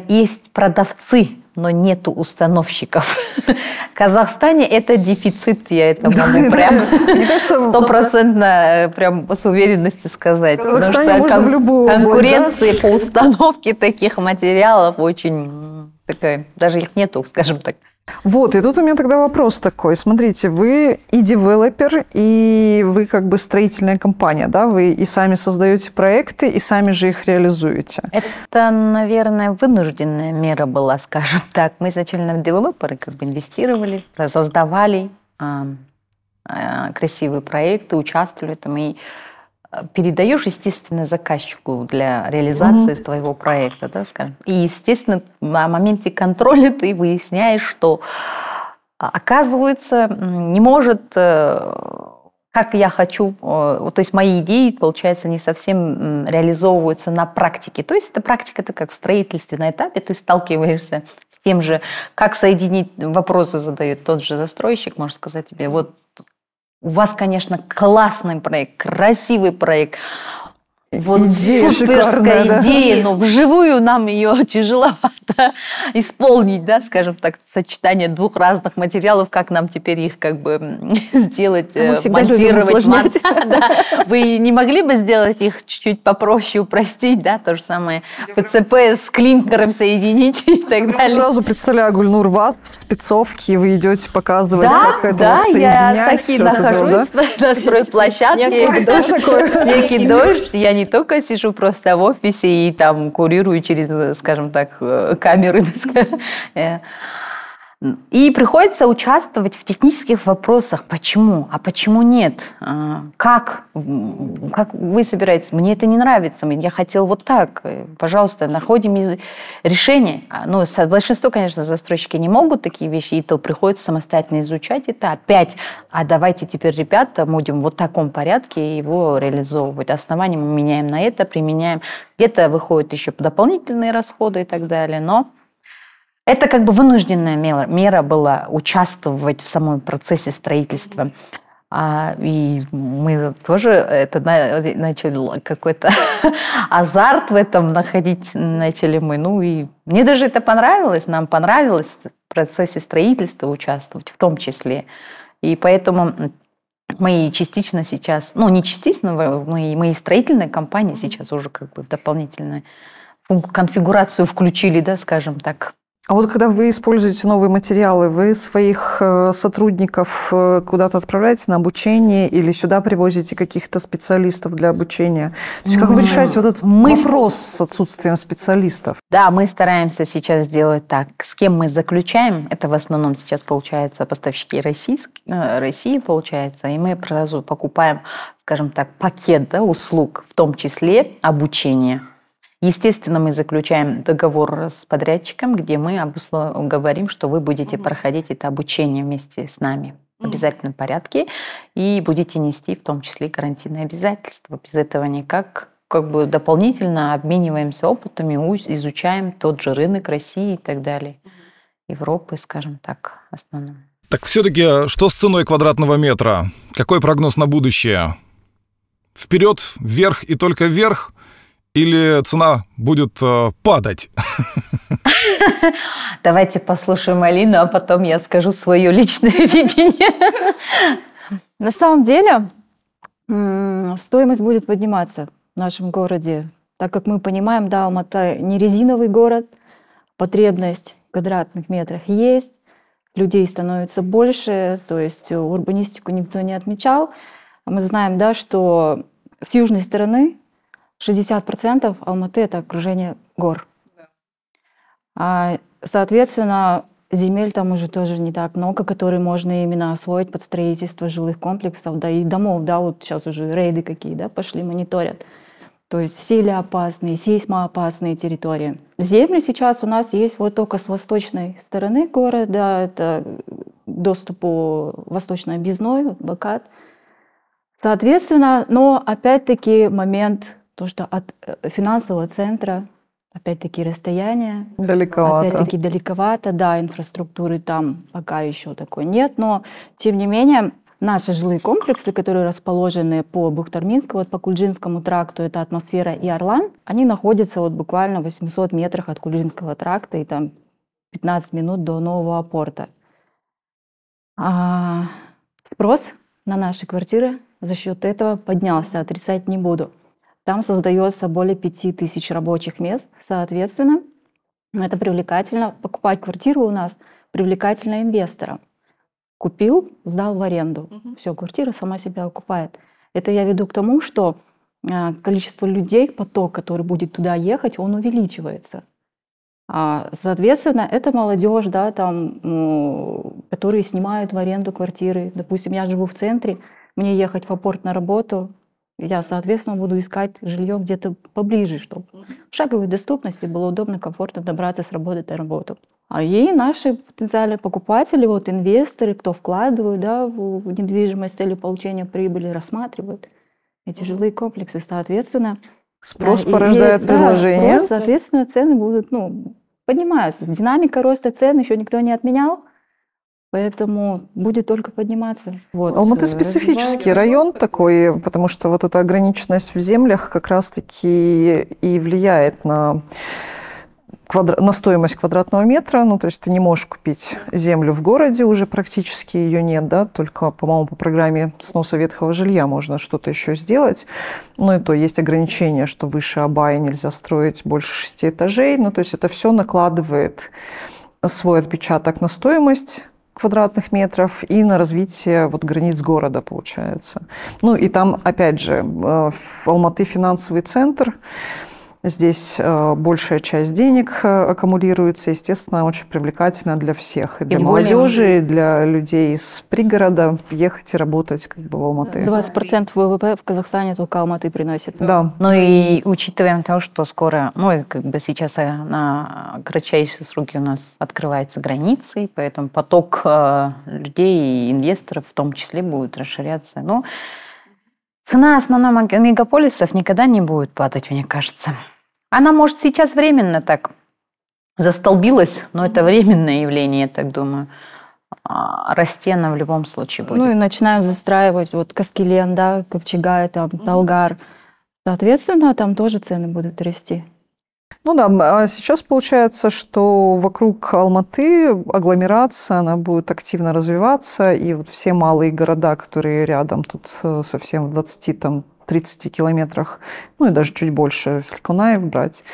есть продавцы, но нету установщиков. В Казахстане это дефицит, я это могу прям стопроцентно э, прям с уверенностью сказать. в Казахстане можно в любую? Конкуренция по установке таких материалов очень такая, даже их нету, скажем так. Вот, и тут у меня тогда вопрос такой. Смотрите, вы и девелопер, и вы как бы строительная компания, да? Вы и сами создаете проекты, и сами же их реализуете. Это, наверное, вынужденная мера была, скажем так. Мы изначально в девелоперы как бы инвестировали, создавали а, красивые проекты, участвовали там и передаешь, естественно, заказчику для реализации твоего проекта, да, скажем. И, естественно, на моменте контроля ты выясняешь, что а, оказывается не может э, как я хочу, то есть мои идеи, получается, не совсем реализовываются на практике. То есть эта практика, это как в строительстве на этапе, ты сталкиваешься с тем же, как соединить, вопросы задает тот же застройщик, может сказать тебе, вот у вас, конечно, классный проект, красивый проект, вот идея суперская да? идея, но вживую нам ее тяжеловато исполнить, да, скажем так, сочетание двух разных материалов, как нам теперь их как бы сделать, Мы э, монтировать. Мон... да. Вы не могли бы сделать их чуть-чуть попроще, упростить, да, то же самое ПЦП с клинкером соединить и так далее. Я сразу представляю, Гульнур, вас в спецовке, вы идете показывать, да, как это да, вот соединять. я таки нахожусь да? на стройплощадке. Некий дождь, я не только сижу просто в офисе и там курирую через, скажем так, э, камеры. Э, и приходится участвовать в технических вопросах. Почему? А почему нет? А, как? Как вы собираетесь? Мне это не нравится. Я хотел вот так. Пожалуйста, находим решение. А, ну, большинство, конечно, застройщики не могут такие вещи, и то приходится самостоятельно изучать это. Опять, а давайте теперь, ребята, будем вот в таком порядке его реализовывать. Основание мы меняем на это, применяем. Где-то выходят еще дополнительные расходы и так далее. Но это как бы вынужденная мера, мера была участвовать в самом процессе строительства. А, и мы тоже это начали какой-то азарт в этом находить начали мы. Ну и мне даже это понравилось, нам понравилось в процессе строительства участвовать в том числе. И поэтому мы частично сейчас, ну не частично, мы, мы и строительная компания сейчас уже как бы в дополнительную конфигурацию включили, да, скажем так. А вот когда вы используете новые материалы, вы своих э, сотрудников э, куда-то отправляете на обучение или сюда привозите каких-то специалистов для обучения? То есть как вы решаете вот этот мы вопрос с отсутствием специалистов? Да, мы стараемся сейчас сделать так. С кем мы заключаем, это в основном сейчас получается поставщики России, э, России получается, и мы сразу покупаем, скажем так, пакет да, услуг, в том числе обучение. Естественно, мы заключаем договор с подрядчиком, где мы обуслов... говорим, что вы будете проходить это обучение вместе с нами в обязательном порядке и будете нести в том числе гарантийные обязательства. Без этого никак как бы дополнительно обмениваемся опытами, изучаем тот же рынок России и так далее. Европы, скажем так, в основном. Так все-таки что с ценой квадратного метра? Какой прогноз на будущее? Вперед, вверх и только вверх? Или цена будет э, падать? Давайте послушаем Алину, а потом я скажу свое личное видение. На самом деле стоимость будет подниматься в нашем городе, так как мы понимаем, да, Алмата не резиновый город, потребность в квадратных метрах есть, людей становится больше, то есть урбанистику никто не отмечал. Мы знаем, да, что с южной стороны 60% Алматы – это окружение гор. А, соответственно, земель там уже тоже не так много, которые можно именно освоить под строительство жилых комплексов, да и домов, да, вот сейчас уже рейды какие, да, пошли, мониторят. То есть силе опасные, сейсмоопасные территории. Земли сейчас у нас есть вот только с восточной стороны города, это доступ по восточной объездной, Бакат. Соответственно, но опять-таки момент то, что от э, финансового центра, опять-таки, расстояние. Далековато. Опять-таки, далековато, да, инфраструктуры там пока еще такой нет, но, тем не менее, наши жилые комплексы, которые расположены по Бухтарминскому, вот по Кульджинскому тракту, это атмосфера и Орлан, они находятся вот буквально в 800 метрах от Кульджинского тракта и там 15 минут до нового порта. А спрос на наши квартиры за счет этого поднялся, отрицать не буду. Там создается более 5000 рабочих мест, соответственно, это привлекательно. Покупать квартиру у нас привлекательно инвесторам. Купил, сдал в аренду. Угу. Все, квартира сама себя окупает. Это я веду к тому, что а, количество людей, поток, который будет туда ехать, он увеличивается. А, соответственно, это молодежь, да, там, которые снимают в аренду квартиры. Допустим, я живу в центре, мне ехать в апорт на работу, я, соответственно, буду искать жилье где-то поближе, чтобы в шаговой доступности было удобно, комфортно добраться с работы до работы. А и наши потенциальные покупатели, вот инвесторы, кто вкладывают да, в недвижимость или получения прибыли, рассматривают эти жилые комплексы. Соответственно, Спрос да, порождает есть, предложение. Да, спрос, соответственно, цены будут ну, поднимаются. Динамика роста цен еще никто не отменял. Поэтому будет только подниматься. Вот. Алматы э, специфический район такой, потому что вот эта ограниченность в землях как раз-таки и влияет на квадра... на стоимость квадратного метра. Ну, то есть ты не можешь купить землю в городе, уже практически ее нет, да, только, по-моему, по программе сноса ветхого жилья можно что-то еще сделать. Ну, и то есть ограничение, что выше Абая нельзя строить больше шести этажей. Ну, то есть это все накладывает свой отпечаток на стоимость квадратных метров и на развитие вот границ города, получается. Ну и там, опять же, э, Алматы финансовый центр, Здесь э, большая часть денег э, аккумулируется, естественно, очень привлекательно для всех. И для и молодежи, более... и для людей из пригорода ехать и работать как бы в Алматы. 20% ВВП в Казахстане только Алматы приносит. Да. Ну и учитываем то, что скоро, ну как бы сейчас э, на кратчайшие сроки у нас открываются границы, поэтому поток людей и инвесторов в том числе будет расширяться. Но Цена основной мегаполисов никогда не будет падать, мне кажется. Она, может, сейчас временно так застолбилась, но это временное явление, я так думаю. А расти она в любом случае будет. Ну и начинаем застраивать вот Каскелен, да, Копчегай, там, Талгар. Соответственно, там тоже цены будут расти. Ну да, а сейчас получается, что вокруг Алматы агломерация, она будет активно развиваться, и вот все малые города, которые рядом, тут э, совсем в 20 там, 30 километрах, ну и даже чуть больше, если Кунаев брать,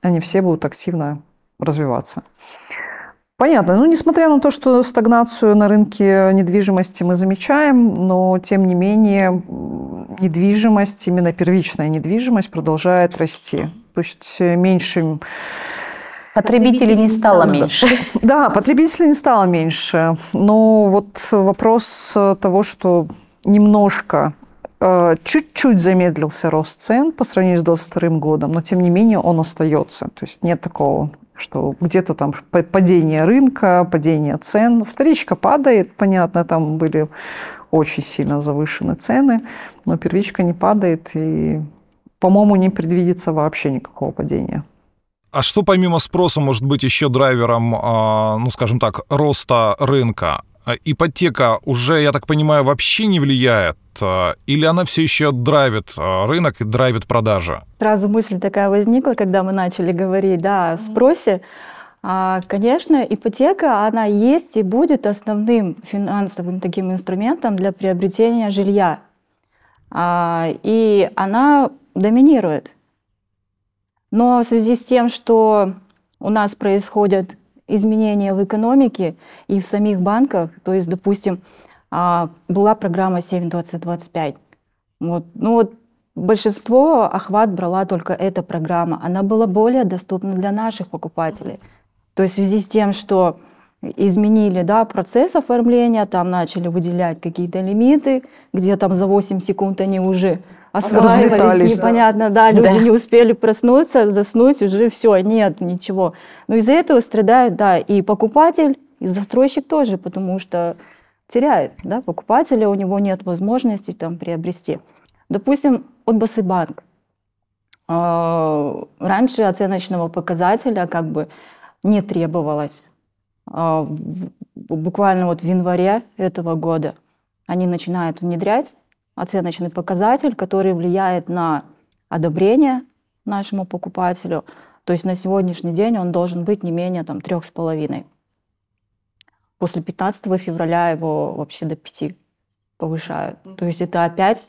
они все будут активно развиваться. Понятно. Ну, несмотря на то, что стагнацию на рынке недвижимости мы замечаем, но, тем не менее, недвижимость, именно первичная недвижимость продолжает расти. То есть э, меньше... Потребителей не стало меньше. Да, потребителей не стало меньше. Но вот вопрос того, что немножко э, чуть-чуть замедлился рост цен по сравнению с 2022 годом, но тем не менее он остается. То есть нет такого, что где-то там падение рынка, падение цен. Вторичка падает, понятно, там были очень сильно завышены цены, но первичка не падает, и по-моему, не предвидится вообще никакого падения. А что помимо спроса может быть еще драйвером, а, ну, скажем так, роста рынка? А ипотека уже, я так понимаю, вообще не влияет? А, или она все еще драйвит рынок и драйвит продажи? Сразу мысль такая возникла, когда мы начали говорить да, о спросе. Конечно, ипотека, она есть и будет основным финансовым таким инструментом для приобретения жилья. И она доминирует. Но в связи с тем, что у нас происходят изменения в экономике и в самих банках, то есть, допустим, а, была программа 7-20-25. Вот. Ну вот большинство охват брала только эта программа. Она была более доступна для наших покупателей. То есть в связи с тем, что изменили да, процесс оформления, там начали выделять какие-то лимиты, где там за 8 секунд они уже осваивались, непонятно, да, люди да. не успели проснуться, заснуть, уже все, нет, ничего. Но из-за этого страдает, да, и покупатель, и застройщик тоже, потому что теряет, да, покупателя, у него нет возможности там приобрести. Допустим, от Басыбанк. А, раньше оценочного показателя как бы не требовалось. А, буквально вот в январе этого года они начинают внедрять оценочный показатель, который влияет на одобрение нашему покупателю. То есть на сегодняшний день он должен быть не менее там, трех с половиной. После 15 февраля его вообще до 5 повышают. То есть это опять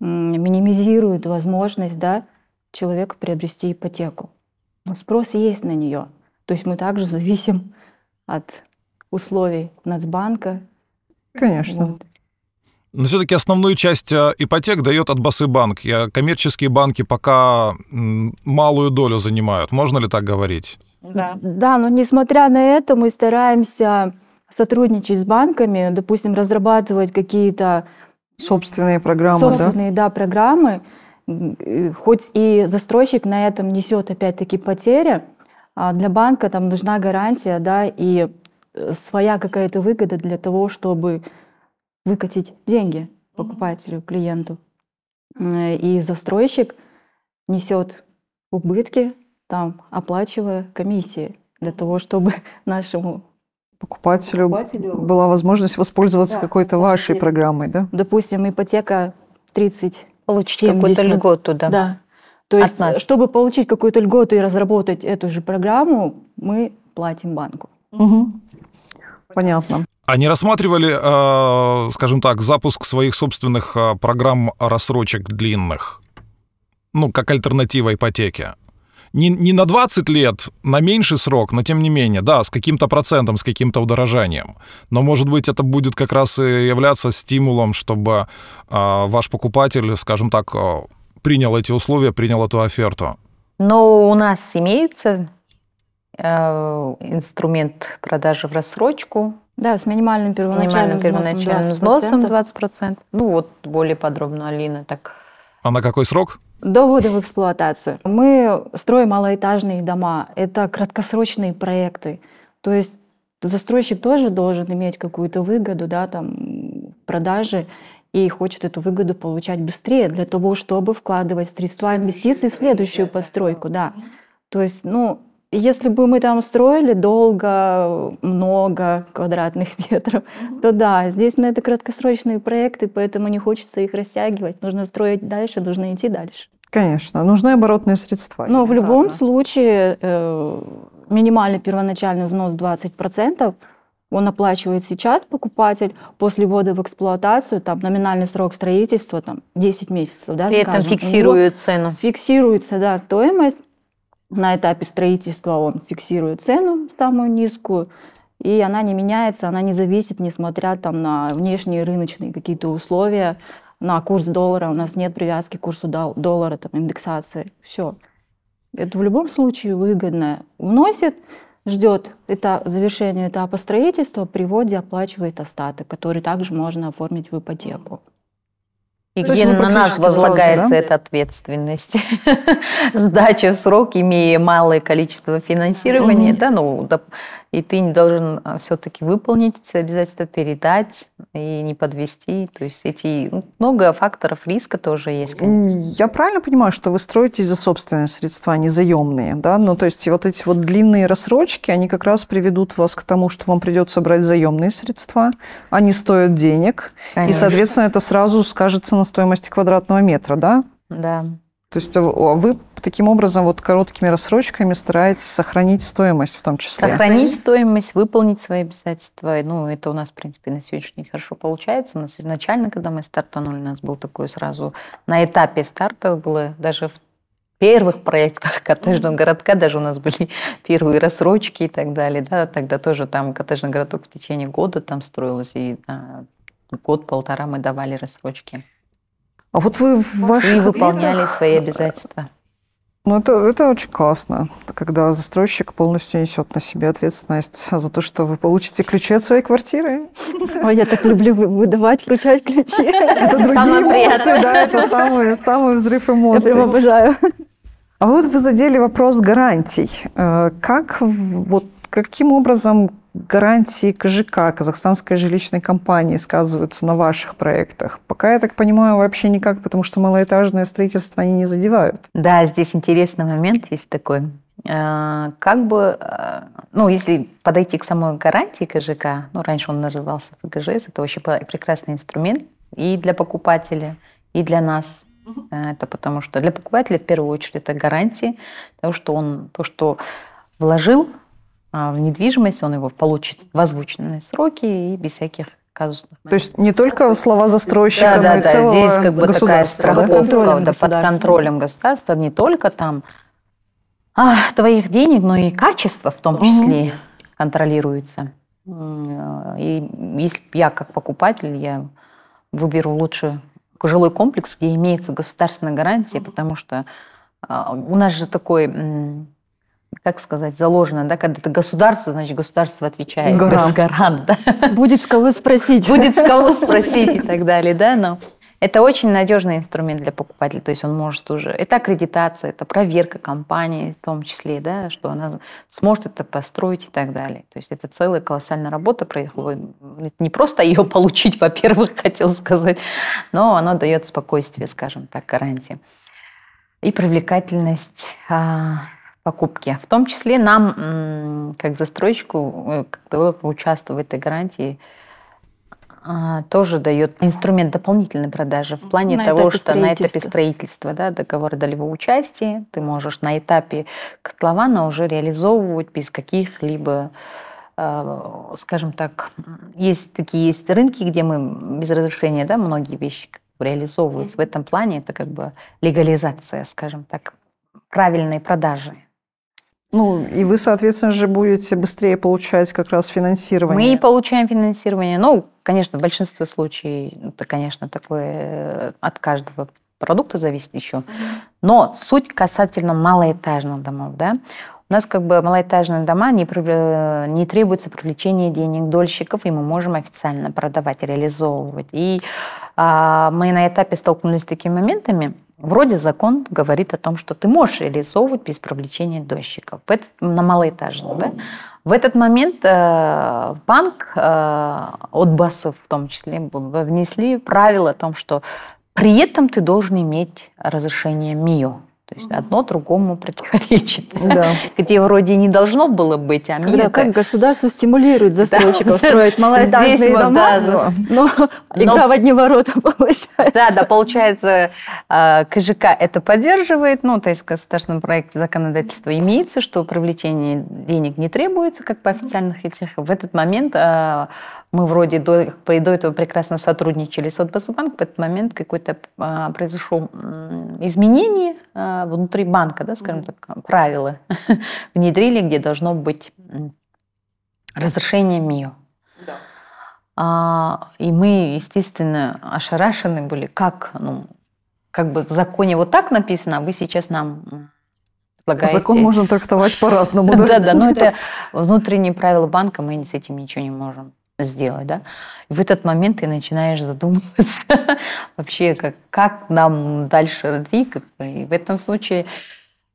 минимизирует возможность да, человека приобрести ипотеку. Но спрос есть на нее. То есть мы также зависим от условий Нацбанка. Конечно. Вот. Но все-таки основную часть э, ипотек дает от басы банк. Коммерческие банки пока малую долю занимают. Можно ли так говорить? Да. да, но несмотря на это, мы стараемся сотрудничать с банками, допустим, разрабатывать какие-то собственные программы, собственные, да, да программы. Хоть и застройщик на этом несет опять-таки потери, А для банка там нужна гарантия, да, и э, своя какая-то выгода для того, чтобы выкатить деньги покупателю, клиенту. Э, И застройщик несет убытки, там, оплачивая комиссии для того, чтобы нашему Покупателю покупателю, была возможность воспользоваться Да, какой-то вашей деле. программой, да? допустим, ипотека 30 Получить 70. какую-то льготу, да. Да. То есть, нас. чтобы получить какую-то льготу и разработать эту же программу, мы платим банку. Мгм. Понятно. Не рассматривали, э, скажем так, запуск своих собственных э, программ рассрочек длинных? Ну, как альтернатива ипотеке. Не, не на 20 лет, на меньший срок, но тем не менее, да, с каким-то процентом, с каким-то удорожанием. Но, может быть, это будет как раз и являться стимулом, чтобы э, ваш покупатель, скажем так, принял эти условия, принял эту оферту. Но у нас имеется инструмент продажи в рассрочку, Да, с минимальным с первоначальным, минимальным первоначальным взносом взносом 20%. 20%. Ну вот более подробно Алина так. А на какой срок? До ввода в эксплуатацию. Мы строим малоэтажные дома. Это краткосрочные проекты. То есть застройщик тоже должен иметь какую-то выгоду да, там, в продаже и хочет эту выгоду получать быстрее для того, чтобы вкладывать средства инвестиций в следующую постройку. Да. То есть, ну, если бы мы там строили долго, много квадратных метров, то да, здесь ну, это краткосрочные проекты, поэтому не хочется их растягивать. Нужно строить дальше, нужно идти дальше. Конечно. Нужны оборотные средства. Но в любом элементарно. случае э, минимальный первоначальный взнос 20%, он оплачивает сейчас покупатель, после ввода в эксплуатацию, там номинальный срок строительства там 10 месяцев, да, При этом фиксируют цену. Фиксируется, да, стоимость. На этапе строительства он фиксирует цену самую низкую, и она не меняется, она не зависит, несмотря там на внешние рыночные какие-то условия, на курс доллара. У нас нет привязки к курсу дол- доллара, там, индексации. Все. Это в любом случае выгодно. Вносит, ждет это завершения этапа строительства, при вводе оплачивает остаток, который также можно оформить в ипотеку. И То где на нас практически сразу, возлагается да? эта ответственность? Сдача в срок, имея малое количество финансирования, да, ну, и ты не должен все-таки выполнить эти обязательства, передать и не подвести. То есть эти ну, много факторов риска тоже есть. Я правильно понимаю, что вы строите за собственные средства, а не заемные, да? Ну, то есть вот эти вот длинные рассрочки, они как раз приведут вас к тому, что вам придется брать заемные средства, они стоят денег, и, Конечно. соответственно, это сразу скажется на стоимости квадратного метра, да? Да. То есть а вы таким образом вот короткими рассрочками стараетесь сохранить стоимость в том числе. Сохранить стоимость, выполнить свои обязательства. Ну, это у нас, в принципе, на сегодняшний день хорошо получается. У нас изначально, когда мы стартанули, у нас был такой сразу на этапе старта было даже в первых проектах коттеджного городка даже у нас были первые рассрочки и так далее. Да, тогда тоже там коттеджный городок в течение года там строилось, и да, год-полтора мы давали рассрочки. А вот вы в И ваших выполняли ответах- свои обязательства. Ну, это, это очень классно, когда застройщик полностью несет на себе ответственность за то, что вы получите ключи от своей квартиры. Ой, я так люблю вы- выдавать, вручать ключи. Это другие Самое эмоции, приятное. да, это самый, самый взрыв Я эмоций. прям обожаю. А вот вы задели вопрос гарантий. Э, Как, вот, каким образом гарантии КЖК, Казахстанской жилищной компании, сказываются на ваших проектах? Пока, я так понимаю, вообще никак, потому что малоэтажное строительство они не задевают. Да, здесь интересный момент есть такой. А, Как бы, а, ну, если подойти к самой гарантии КЖК, ну, раньше он назывался ФГЖС, это вообще прекрасный инструмент и для покупателя, и для нас. А, Это потому что для покупателя в первую очередь это гарантии того, что он то, что вложил в недвижимость, он его получит в озвученные сроки и без всяких казусов. То есть не только слова застройщика, Да, да, но и да. целого Здесь как бы такая страховка, Под контролем да, под государства. контролем государства, не только там а, твоих денег, но и качество в том числе контролируется. М, И если я как покупатель, я выберу лучше жилой комплекс, где имеется государственная гарантия, потому что а, у нас же такой, как сказать, заложено, да, когда это государство, значит, государство отвечает. Гарант. Гарант, да Будет с кого спросить. будет с кого спросить и так далее, да, но Это очень надежный инструмент для покупателя, то есть он может уже... Это аккредитация, это проверка компании в том числе, да, что она сможет это построить и так далее. То есть это целая колоссальная работа происходит. Это не просто ее получить, во-первых, хотел сказать, но оно дает спокойствие, скажем так, гарантии. И привлекательность а, покупки. В том числе нам, как застройщику, э, девелоперу участвовать в этой гарантии – а, тоже дает инструмент дополнительной продажи в плане на того, что на этапе строительства, да, договора долевого участия, ты можешь на этапе котлована уже реализовывать без каких-либо а, скажем так, есть такие есть рынки, где мы без разрешения, да, многие вещи реализовываются. В этом плане это как бы легализация, скажем так, правильной продажи. Ну, и вы, соответственно же, будете быстрее получать как раз финансирование. Мы получаем финансирование. Ну, конечно, в большинстве случаев это, конечно, такое э, от каждого продукта зависит еще. Но суть касательно малоэтажных домов, да, у нас как бы малоэтажные дома не, не требуется привлечения денег дольщиков, и мы можем официально продавать, реализовывать. И а, мы на этапе столкнулись с такими моментами, Вроде закон говорит о том, что ты можешь реализовывать без привлечения дольщиков. Это на малоэтажном. Да? В этот момент э, банк э, от БАСов в том числе внесли правило о том, что при этом ты должен иметь разрешение МИО. То есть одно другому противоречит. Да. Где вроде не должно было быть, а Когда как государство стимулирует застройщиков да. строить малоэтажные дома, да, но, но, но игра в одни ворота получается. Да, да, получается, а, КЖК это поддерживает, ну, то есть в государственном проекте законодательства имеется, что привлечение денег не требуется, как по официальных этих. В этот момент а, мы вроде до, до этого прекрасно сотрудничали с Отбасбанк, в этот момент какое-то а, произошло изменение а, внутри банка, да, скажем так, правила внедрили, где должно быть разрешение МИО. Да. А, и мы, естественно, ошарашены были, как, ну, как бы в законе вот так написано, а вы сейчас нам предлагаете... Закон можно трактовать по-разному, да? Да, да, но это внутренние правила банка, мы с этим ничего не можем сделать, да. И в этот момент ты начинаешь задумываться вообще, как, как нам дальше двигаться. И в этом случае,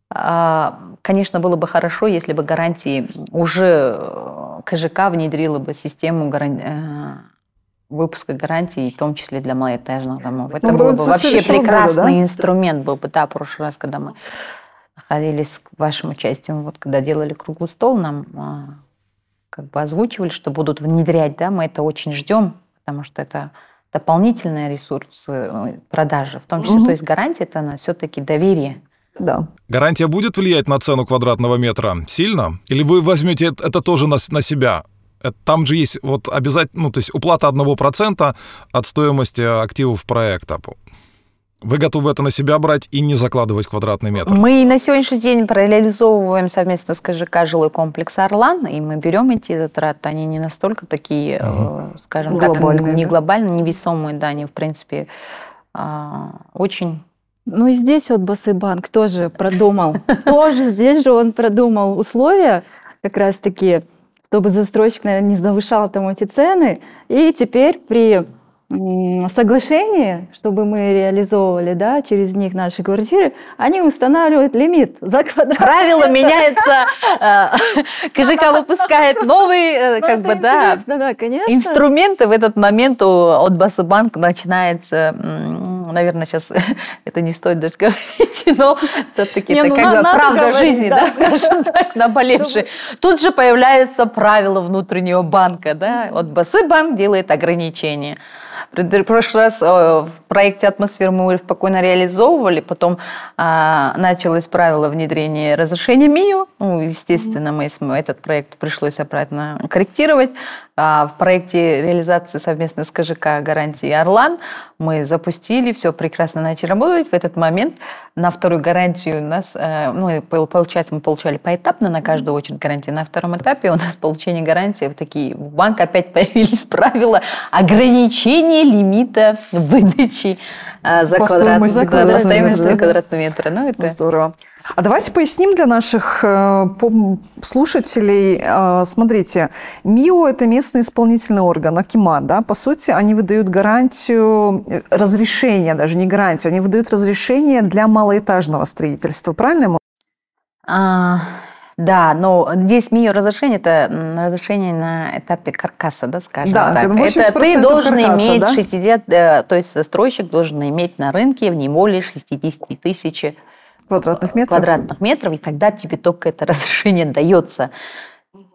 а, конечно, было бы хорошо, если бы гарантии уже э, КЖК внедрила бы систему гарантии э, выпуска гарантий, в том числе для малоэтажных домов. Это ну, был бы вообще прекрасный года, да? инструмент был бы. Да, в прошлый раз, когда мы находились к вашим участием, вот когда делали круглый стол, нам а, как бы озвучивали, что будут внедрять, да, мы это очень ждем, потому что это дополнительные ресурсы э, продажи, в том числе, угу. то есть гарантия это она все-таки доверие. Да. Гарантия будет влиять на цену квадратного метра сильно? Или вы возьмете это тоже на, на себя? Там же есть вот обязательно, ну, то есть уплата одного процента от стоимости активов проекта. Вы готовы это на себя брать и не закладывать квадратный метр? Мы на сегодняшний день реализовываем совместно с КЖК жилой комплекс «Орлан», и мы берем эти затраты. Они не настолько такие, угу. скажем глобальные, так, не да? глобально, невесомые, да, они, в принципе, а, очень ну и здесь вот Басыбанк тоже продумал. Тоже здесь же он продумал условия как раз-таки, чтобы застройщик, наверное, не завышал там эти цены. И теперь при соглашение, чтобы мы реализовывали да, через них наши квартиры, они устанавливают лимит за квадрат. Правила меняются, э, КЖК выпускает новые ну, как бы, да, инструменты. В этот момент от Басабанк начинается наверное, сейчас это не стоит даже говорить, но все-таки это ну, как бы правда жизни, да, скажем так, наболевшие. Тут же появляется правило внутреннего банка, да, вот Басыбанк делает ограничения. В прошлый раз э, в проекте «Атмосфера» мы спокойно реализовывали, потом а, началось правило внедрения разрешения МИО. Ну, естественно, мы этот проект пришлось обратно корректировать. А в проекте реализации совместно с КЖК гарантии «Орлан» мы запустили, все прекрасно начали работать. В этот момент на вторую гарантию у нас, э, ну, получается, мы получали поэтапно на каждую очередь гарантии. На втором этапе у нас получение гарантии, вот такие, в банк опять появились правила ограничения лимита выдачи э, за По квадратный, стоимости да, квадратного метра. Ну, это... Здорово. А давайте поясним для наших э, слушателей. Э, смотрите, МИО – это местный исполнительный орган, Акимат, да, по сути, они выдают гарантию, э, разрешение, даже не гарантию, они выдают разрешение для малоэтажного строительства, правильно? А, да, но здесь МИО разрешение это разрешение на этапе каркаса, да, скажем Да, так. 80% Это ты должен каркаса, иметь да? 60, то есть застройщик должен иметь на рынке не более 60 тысяч Квадратных метров? квадратных метров, и тогда тебе только это разрешение дается.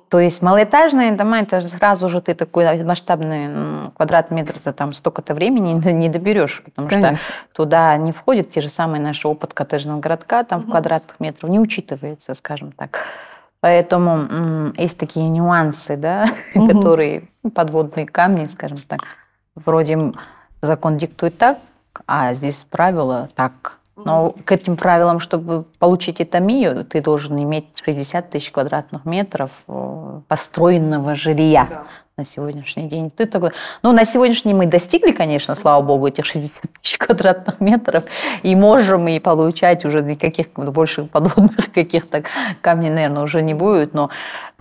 То есть малоэтажные дома, это сразу же ты такой масштабный м, квадратный метр, ты там столько-то времени не- доберешь, потому что Конечно. туда не входят те же самые наши опыт коттеджного городка, там в квадратных метров не учитывается, скажем так. Поэтому есть такие нюансы, да, Мгм. которые подводные камни, скажем так. Вроде закон диктует так, а здесь правило так. Но к этим правилам, чтобы получить это МИО, ты должен иметь 60 тысяч квадратных метров э, построенного жилья на сегодняшний день. Ты такой, ну, на сегодняшний мы достигли, конечно, слава богу, этих 60 тысяч квадратных метров, и можем и получать уже никаких больше подводных каких-то камней, наверное, уже не будет, но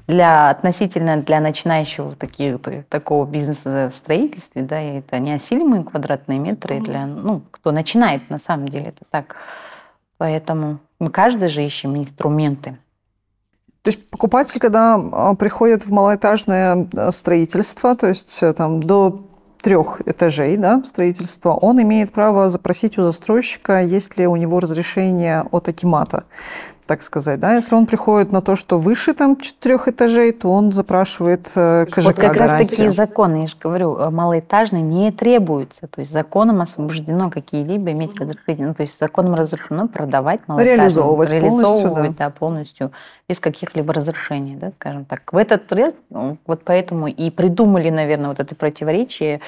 для относительно для начинающего таких, такого бизнеса в строительстве, да, это неосилимые квадратные метры для, ну, кто начинает, на самом деле, это так. Поэтому мы каждый же ищем инструменты. То есть покупатель, когда а, приходит в малоэтажное а, строительство, то есть э, там до трех этажей да, строительства, он имеет право запросить у застройщика, есть ли у него разрешение от Акимата, так сказать. Да? Если он приходит на то, что выше там четырех этажей, то он запрашивает э, КЖК вот как раз такие законы, я же говорю, э, малоэтажные не требуются. То есть законом освобождено какие-либо иметь разрешение. Ну, то есть законом разрешено продавать малоэтажные. Реализовывать полностью, реализовывать, да, полностью, без каких-либо разрешений, да, скажем так. В этот раз, ну, вот поэтому и придумали, наверное, вот это противоречие.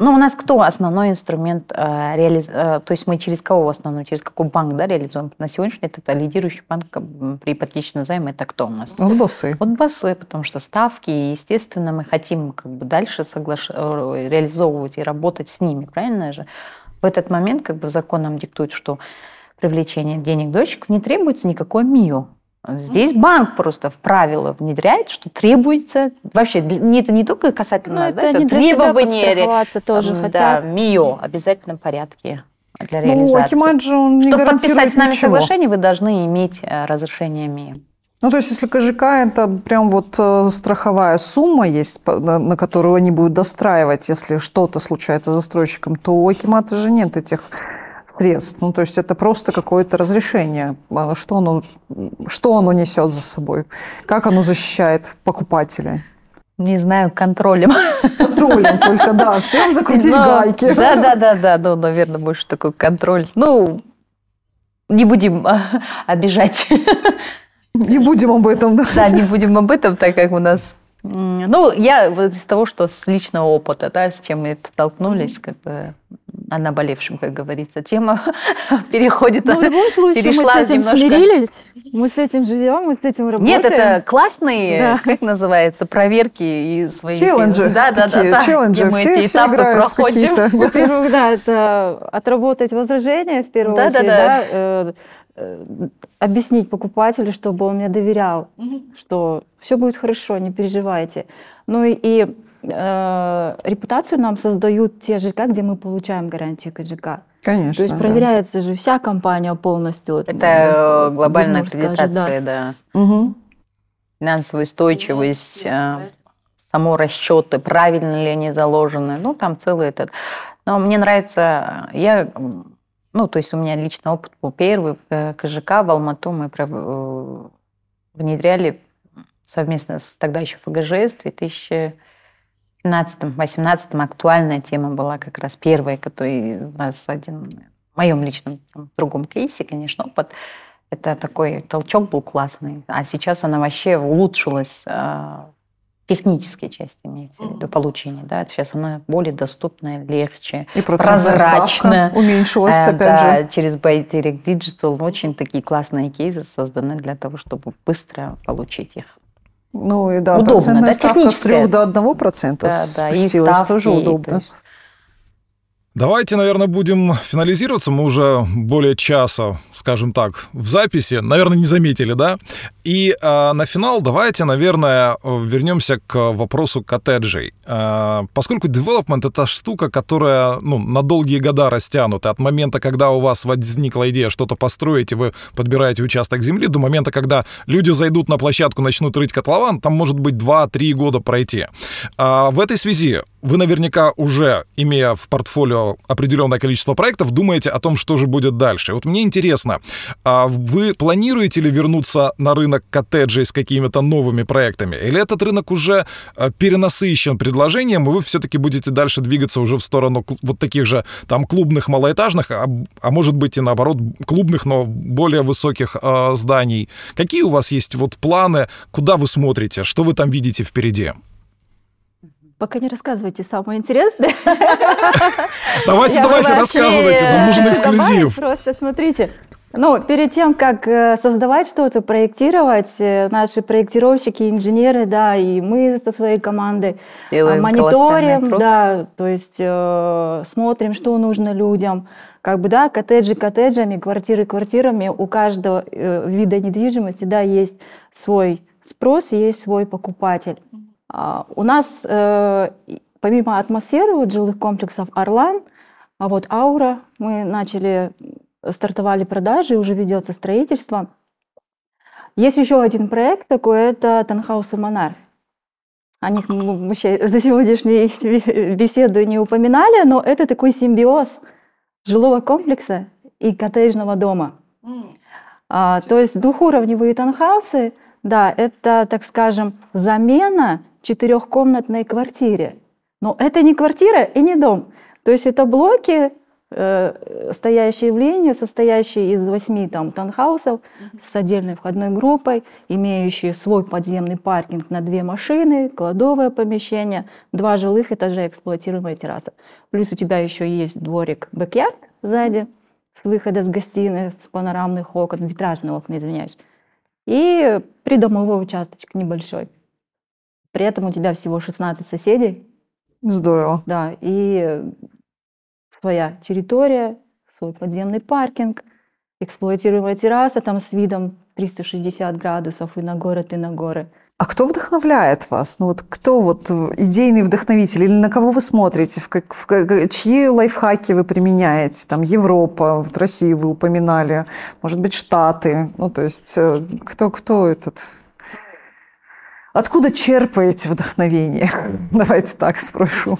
Ну, у нас кто основной инструмент э, реализ... э, То есть мы через кого в основном, через какой банк да, реализуем? На сегодняшний день это лидирующий банк при ипотечном займе. Это кто у нас? Вот боссы. Вот басы, потому что ставки, и, естественно, мы хотим как бы дальше соглаш... э, реализовывать и работать с ними, правильно же? В этот момент как бы закон нам диктует, что привлечение денег дочек не требуется никакой МИО. Здесь банк просто в правила внедряет, что требуется вообще это не только касательно Ну, нас, это да, себя требование тоже м, хотят. да, МИО обязательном порядке для Ну, реализации. Акимат же он не Чтобы подписать с нами ничего. соглашение, вы должны иметь э, разрешение МИО. Ну, то есть, если КЖК это прям вот э, страховая сумма есть, на которую они будут достраивать, если что-то случается с застройщиком, то у Акимата же нет этих средств. Ну, то есть, это просто какое-то разрешение. А Что оно, что оно несет за собой? Как оно защищает покупателя? Не знаю, контролем. Контролем только, да. Всем закрутить Но- гайки. Да, да, да, да, ну, наверное, больше такой контроль. Ну, не будем а, обижать. Не будем об этом, да. Да, не будем об этом, так как у нас... Ну, я вот из того, что с личного опыта, да, с чем мы столкнулись, как бы о наболевшем, как говорится, тема переходит. Ну, в любом случае, мы перешла с этим немножко- смирились, мы с этим живем, мы с этим работаем. Нет, это классные, Да. как называется, проверки и свои... Челленджи Да, да, да, да. челленджи. мы Все, эти все этапы играют проходим. Во-первых, да, это отработать возражения в первую Да, очередь, да. да, э, э, объяснить покупателю, чтобы он мне доверял, что все будет хорошо, не переживайте. Ну и, и, э, репутацию нам создают те ЖК, где мы получаем гарантию КЖК. Конечно, То есть да. проверяется же вся компания полностью. Это ну, глобальная скажет, аккредитация, да. Мгм. Финансовая устойчивость, э, само расчеты, правильно ли они заложены. Ну, там целый этот. Но мне нравится, э, я, ну, то есть у меня личный опыт был первый КЖК в Алмату мы внедряли совместно с тогда еще ФГЖС в 2017-2018 актуальная тема была как раз первая, которая у нас один в моем личном там, другом кейсе, конечно, опыт. Это такой толчок был классный. А сейчас она вообще улучшилась а, технической части, имеется в виду, получения. Да? Сейчас она более доступная, легче. И ставка уменьшилась, Э, опять да, же. через Buy Direct Digital очень такие классные кейсы созданы для того, чтобы быстро получить их. Ну и да, Удобно, процентная да, ставка с техническая. 3 до 1 процента Да, да, и спустилась, ставки, тоже и, то удобно. есть Давайте, наверное, будем финализироваться. Мы уже более часа, скажем так, в записи. Наверное, не заметили, да? И э, на финал давайте, наверное, вернемся к вопросу коттеджей. Э, поскольку development — это штука, которая ну, на долгие года растянута. От момента, когда у вас возникла идея что-то построить, и вы подбираете участок земли, до момента, когда люди зайдут на площадку, начнут рыть котлован, там может быть 2-3 года пройти. А в этой связи вы наверняка уже, имея в портфолио определенное количество проектов, думаете о том, что же будет дальше. Вот мне интересно, а вы планируете ли вернуться на рынок коттеджей с какими-то новыми проектами? Или этот рынок уже а, перенасыщен предложением, и вы все-таки будете дальше двигаться уже в сторону вот таких же там клубных малоэтажных, а, а может быть и наоборот клубных, но более высоких э, зданий? Какие у вас есть вот планы, куда вы смотрите, что вы там видите впереди? Пока не рассказывайте самое интересное. Давайте, давайте, рассказывайте, нам нужен эксклюзив. Просто смотрите. Ну, перед тем, как э, создавать что-то, проектировать, э, наши проектировщики, инженеры, да, и мы со своей командой э, Делаем мониторим, да, то есть э, смотрим, что нужно людям. Как бы, да, коттеджи коттеджами, квартиры квартирами, у каждого э, вида недвижимости, да, есть свой спрос, есть свой покупатель. А, у нас э, помимо атмосферы вот жилых комплексов «Орлан», а вот «Аура» мы начали, стартовали продажи, уже ведется строительство. Есть еще один проект такой, это «Танхаусы Монарх». О них мы за сегодняшней беседу не упоминали, но это такой симбиоз жилого комплекса и коттеджного дома. Mm. А, то есть двухуровневые танхаусы, да, это, так скажем, замена четырехкомнатной квартире. Но это не квартира и не дом. То есть это блоки, э, стоящие в линию, состоящие из восьми там таунхаусов с отдельной входной группой, имеющие свой подземный паркинг на две машины, кладовое помещение, два жилых этажа, эксплуатируемая терраса. Плюс у тебя еще есть дворик бэк сзади с выхода с гостиной, с панорамных окон, витражные окна, извиняюсь. И придомовой участочек небольшой. При этом у тебя всего 16 соседей. Здорово. Да, и своя территория, свой подземный паркинг, эксплуатируемая терраса там с видом 360 градусов и на город, и на горы. А кто вдохновляет вас? Ну вот кто вот идейный вдохновитель? Или на кого вы смотрите? В, как, в, чьи лайфхаки вы применяете? Там Европа, вот Россию вы упоминали, может быть, Штаты. Ну то есть э, кто, кто этот Откуда черпаете вдохновение? Давайте так спрошу.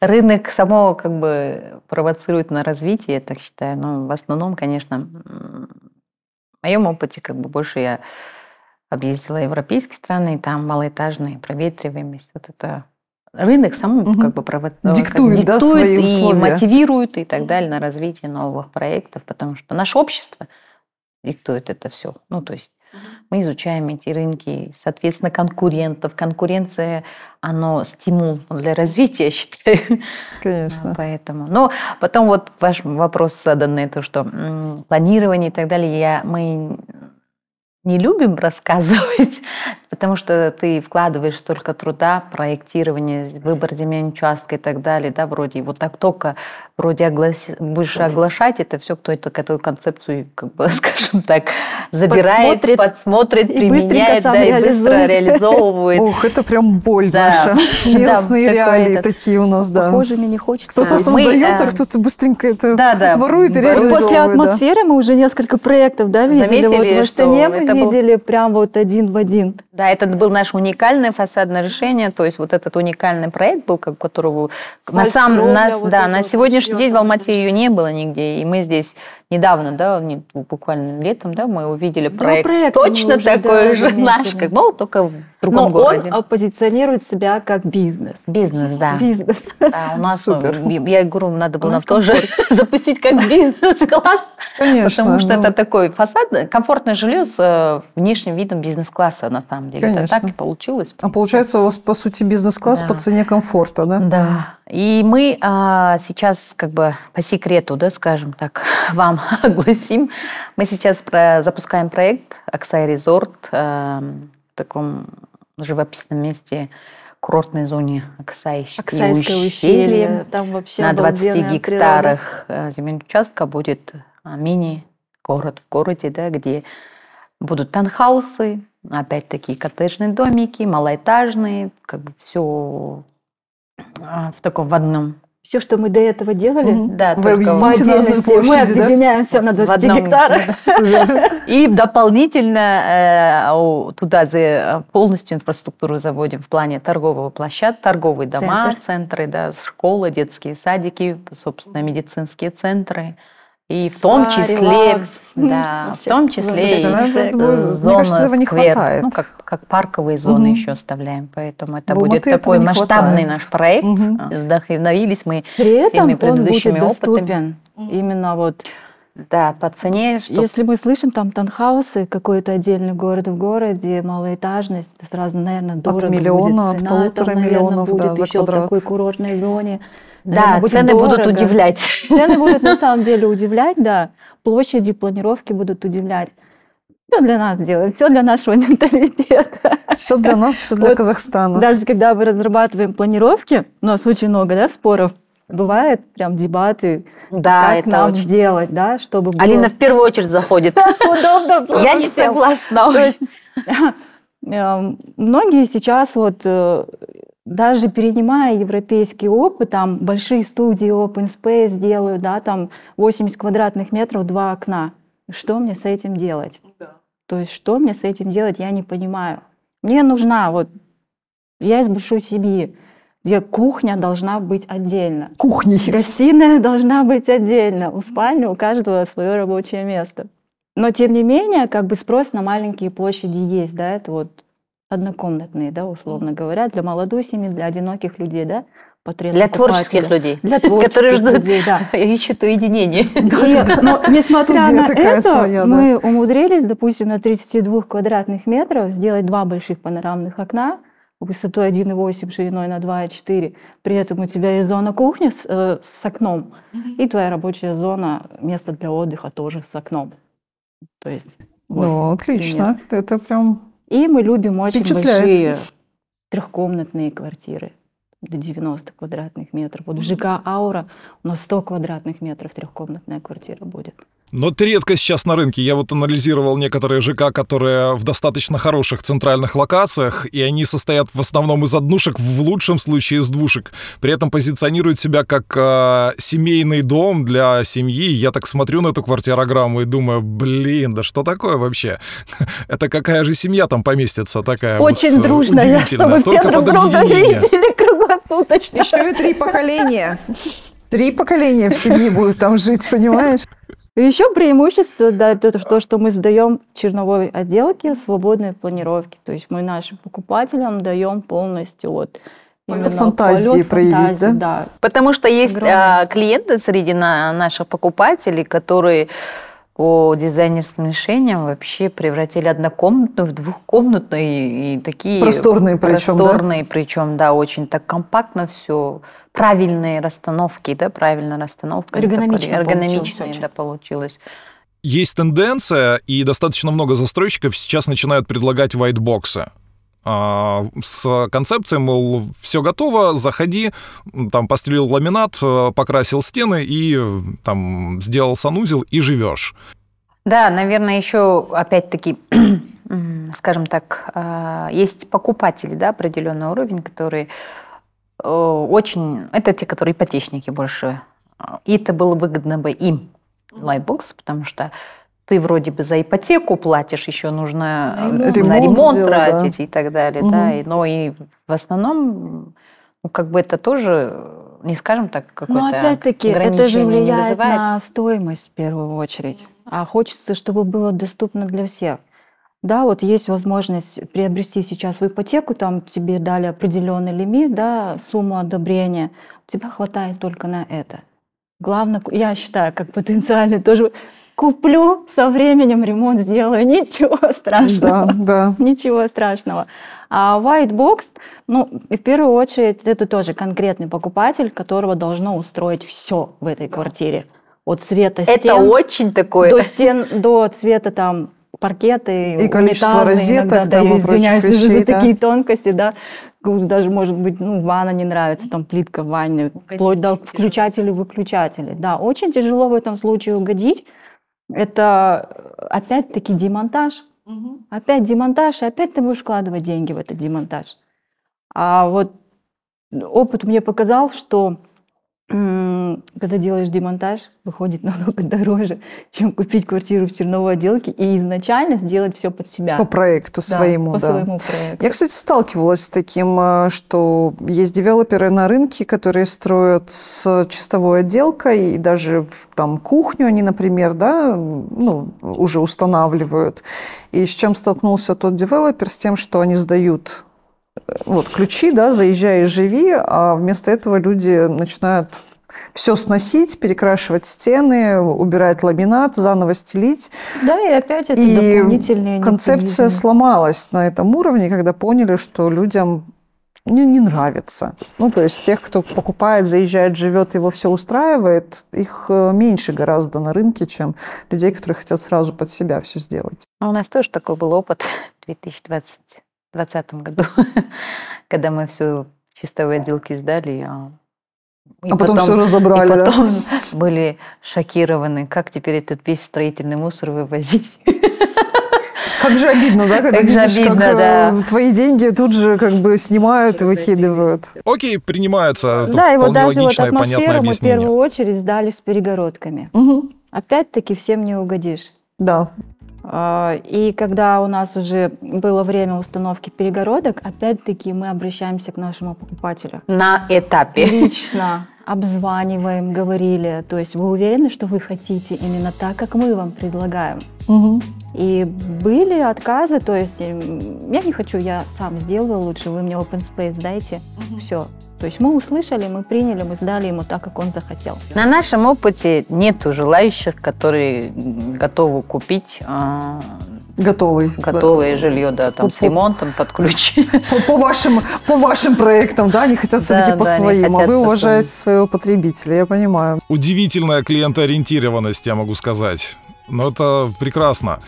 Рынок само как бы провоцирует на развитие, я так считаю. Но в основном, конечно, в моем опыте как бы больше я объездила европейские страны, и там малоэтажные, проветриваемость, вот это рынок сам угу. как бы провод... диктует, как, да, диктует свои и условия. мотивирует и так далее на развитие новых проектов, потому что наше общество диктует это все. Ну, то есть мы изучаем эти рынки, соответственно, конкурентов. Конкуренция, оно стимул для развития, считаю. Конечно. Поэтому. Но потом вот ваш вопрос заданный, то, что планирование и так далее, я, мы не любим рассказывать, потому что ты вкладываешь столько труда, проектирование, выбор земельного участка и так далее, да, вроде вот так только вроде оглас... будешь оглашать это все, кто это эту концепцию, как бы, скажем так, забирает, подсмотрит, подсмотрит применяет, да, и быстро реализовывает. Ух, это прям боль да. наша. Местные да, реалии этот, такие у нас, да. Похожими не хочется. Кто-то создает, мы, а кто-то быстренько это да, да, ворует и реализовывает. После атмосферы мы уже несколько проектов, да, видели? Заметили, вот в Астане мы видели прям вот один в один. Да, это был наше уникальное фасадное решение, то есть вот этот уникальный проект был, которого на сам, нас, вот да, на сегодняшний день в Алмате ее не было нигде, и мы здесь недавно, да, не, буквально летом, да, мы увидели проект, да, проект точно такой да, же наш, как, ну, только в другом Но городе. он позиционирует себя как бизнес. Бизнес, да. Бизнес. Да, у нас, Супер. я говорю, надо было нам тоже запустить как бизнес-класс. Конечно. Потому что ну... это такой фасад, комфортное жилье с э, внешним видом бизнес-класса, на самом деле. Конечно. Это так и получилось. А получается у вас, по сути, бизнес-класс да. по цене комфорта, да? Да. И мы а, сейчас, как бы по секрету, да, скажем так, вам огласим. Мы сейчас про, запускаем проект Аксай Резорт а, в таком живописном месте курортной зоне Аксайское, Аксайское ущелье. там вообще На 20 обалденная гектарах э, земельного участка будет а, мини-город в городе, да, где будут танхаусы, опять-таки коттеджные домики, малоэтажные, как бы все в таком в одном. Все, что мы до этого делели, Мгм. Да, Вы только по отдельности, мы площади, да? объединяем все на в 20 одном- гектарах. И дополнительно э, туда за- полностью инфраструктуру заводим в плане торгового площадки, торговые дома, Центр. центры, да, школы, детские садики, собственно, медицинские центры. И в том числе, да, в том числе и зона этого не хватает. ну, как, как парковые зоны еще оставляем. Поэтому это В будет такой масштабный наш проект. А, Вдохновились мы всеми предыдущими опытами. Именно вот, Да, по цене, что если мы слышим там танхаусы, какой-то отдельный город в городе, малоэтажность, сразу, наверное, дорого миллиона, будет. от Цена полутора там, наверное, миллионов, да, будет за еще в квадрат. такой курортной зоне. Да, Наверное, будет цены будут дорого. удивлять. Цены будут на самом деле удивлять, да. Площади, планировки будут удивлять. Все для нас делаем, все для нашего менталитета. Все для нас, все для Вот Казахстана. Даже когда мы разрабатываем планировки, у нас очень много да, споров, бывает прям дебаты, Да, как нам очень сделать, да, чтобы было Алина в первую очередь заходит. удобно. Я не согласна. То есть э, многие сейчас вот э, даже перенимая европейский опыт, там большие студии open space делают, да, там 80 квадратных метров, два окна. Что мне с этим делать? То есть что мне с этим делать, я не понимаю. Мне нужна вот, я из большой семьи, где кухня должна быть отдельно. Кухни. Гостиная должна быть отдельно. У спальни у каждого свое рабочее место. Но тем не менее, как бы спрос на маленькие площади есть, да, это вот однокомнатные, да, условно говоря, для молодой семьи, для одиноких людей, да, Для творческих людей, Для творческих которые ждут людей, да. ищут уединение. И, но несмотря Студия на это, своя, да. мы умудрились, допустим, на 32 квадратных метров сделать два больших панорамных окна высотой 1,8, шириной на 2,4. При этом у тебя есть зона кухни с, э, с окном, и твоя рабочая зона, место для отдыха тоже с окном. То есть вот. Ну, отлично. Это прям... И мы любим очень большие трехкомнатные квартиры до 90 квадратных метров. Вот в ЖК «Аура» у нас 100 квадратных метров трехкомнатная квартира будет. Но это редко сейчас на рынке. Я вот анализировал некоторые ЖК, которые в достаточно хороших центральных локациях, и они состоят в основном из однушек, в лучшем случае из двушек. При этом позиционируют себя как э, семейный дом для семьи. Я так смотрю на эту квартирограмму и думаю, блин, да что такое вообще? Это какая же семья там поместится такая? Очень вот, дружная, чтобы все только друг под друга объединение. видели круглосуточно. Еще и три поколения. Три поколения в семье будут там жить, понимаешь? Еще преимущество, да, это то, что мы сдаем черновой отделке свободной планировки. То есть мы нашим покупателям даем полностью вот Полет именно фантазии полет проявить, фантазии, да? да. Потому что есть Огромный. а, клиенты среди на- наших покупателей, которые по дизайнерским решениям вообще превратили однокомнатную в двухкомнатную и, и такие Просторные причем, да? просторные, причем да, очень так компактно все, правильные расстановки, да, правильная расстановка, Эргономично такой, получилось эргономичная, да, получилось. Есть тенденция, и достаточно много застройщиков сейчас начинают предлагать whiteboxы. А, С концепцией, мол, все готово, заходи, там постелил ламинат, э, покрасил стены и э, там сделал санузел и живешь. Да, наверное, еще опять-таки, скажем так, а, есть покупатели, да, определенный уровень, которые э, очень, это те, которые ипотечники больше, А, и это было выгодно бы им, Lightbox, потому что ты вроде бы за ипотеку платишь, еще нужно На э, ремонт. на Ремонт ремонт сделать, да. тратить и так далее, Мгм. да, и- но и в основном, ну, как бы это тоже, не скажем так, какой-то Но опять-таки это же влияет на стоимость в первую очередь. А хочется, чтобы было доступно для всех. Да, вот есть возможность приобрести сейчас в ипотеку, там тебе дали определенный лимит, да, сумму одобрения. У тебя хватает только на это. Главное, я считаю, как потенциально тоже куплю, со временем ремонт сделаю, ничего страшного. Да, да. Ничего страшного. А white box, ну, в первую очередь, это тоже конкретный покупатель, которого должно устроить все в этой квартире. От цвета Это стен очень такое... до стен, до цвета там паркеты, И количество унитазы розеток иногда, да, там я прочих извиняюсь уже вещей, за да. такие тонкости, да. даже, может быть, ну, ванна не нравится, там плитка в ванне, вплоть до включателей, выключателей. Да, очень тяжело в этом случае угодить. Это опять-таки демонтаж. Опять демонтаж, и опять ты будешь вкладывать деньги в этот демонтаж. А вот опыт мне показал, что когда делаешь демонтаж, выходит намного дороже, чем купить квартиру в черновой отделке и изначально сделать все под себя. По проекту Да, своему, по да. своему проекту. Я, кстати, сталкивалась с таким, э, что есть девелоперы на рынке, которые строят с чистовой отделкой, и даже там кухню они, например, да, ну, уже устанавливают. И с чем столкнулся тот девелопер? С тем, что они сдают вот, ключи, да, заезжай и живи, а вместо этого люди начинают все сносить, перекрашивать стены, убирать ламинат, заново стелить. Да, и опять это И дополнительные Концепция сломалась на этом уровне, когда поняли, что людям не, не нравится. Ну, то есть тех, кто покупает, заезжает, живет, его все устраивает, их э, меньше гораздо на рынке, чем людей, которые хотят сразу под себя все сделать. А У нас тоже такой был опыт в 2020 году, когда мы всю чистовые отделки сдали, а, и а потом, все и разобрали, да? потом были шокированы, как теперь этот весь строительный мусор вывозить. Как же обидно, да, когда Как же видишь, обидно, как э, да. твои деньги тут же как бы снимают и выкидывают. Окей, принимается. Это Да, и вот вполне даже вот и атмосферу мы в первую очередь сдали с перегородками. Мгм. Опять-таки всем не угодишь. Да. А, И когда у нас уже было время установки перегородок, опять-таки мы обращаемся к нашему покупателю. На этапе. Лично обзваниваем, говорили. То есть вы уверены, что вы хотите именно так, как мы вам предлагаем? Мгм. И были отказы, то есть м, я не хочу, я сам сделаю лучше, вы мне open space дайте, все. То есть мы услышали, мы приняли, мы сдали ему так, как он захотел. На нашем опыте нету желающих, которые готовы купить а, Готовый. готовое жилье, да, там с По- по- ремонтом под ключ. По, по вашим, по вашим проектам, да, они хотят Да, все-таки по да, своим, а вы уважаете своего потребителя, я понимаю. Удивительная клиентоориентированность, я могу сказать. Но это прекрасно.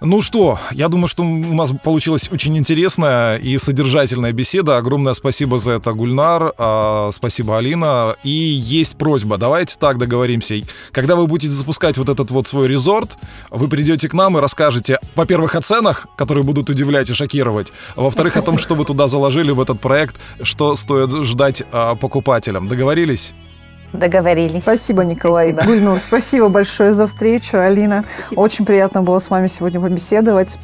Ну что, я думаю, что у нас получилась очень интересная и содержательная беседа. Огромное спасибо за это, Гульнар. а, Спасибо, Алина. И есть просьба, давайте так договоримся. Когда вы будете запускать вот этот вот свой резорт, вы придете к нам и расскажете, во-первых, о ценах, которые будут удивлять и шокировать, а во-вторых, о том, что вы туда заложили в этот проект, что стоит ждать а, покупателям. Договорились? Договорились. Спасибо, Николай. Спасибо. Гульнур, спасибо большое за встречу, Алина. Очень приятно было с вами сегодня побеседовать.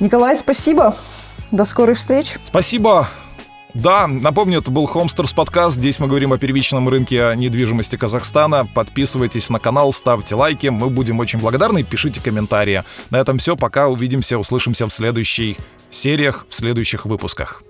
Николай, спасибо. До скорых встреч. Спасибо. Да, напомню, это был Homesters подкаст. Здесь мы говорим о первичном рынке недвижимости Казахстана. Подписывайтесь на канал, ставьте лайки. Мы будем очень благодарны. Пишите комментарии. На этом все. Пока увидимся, услышимся в следующих сериях, в следующих выпусках.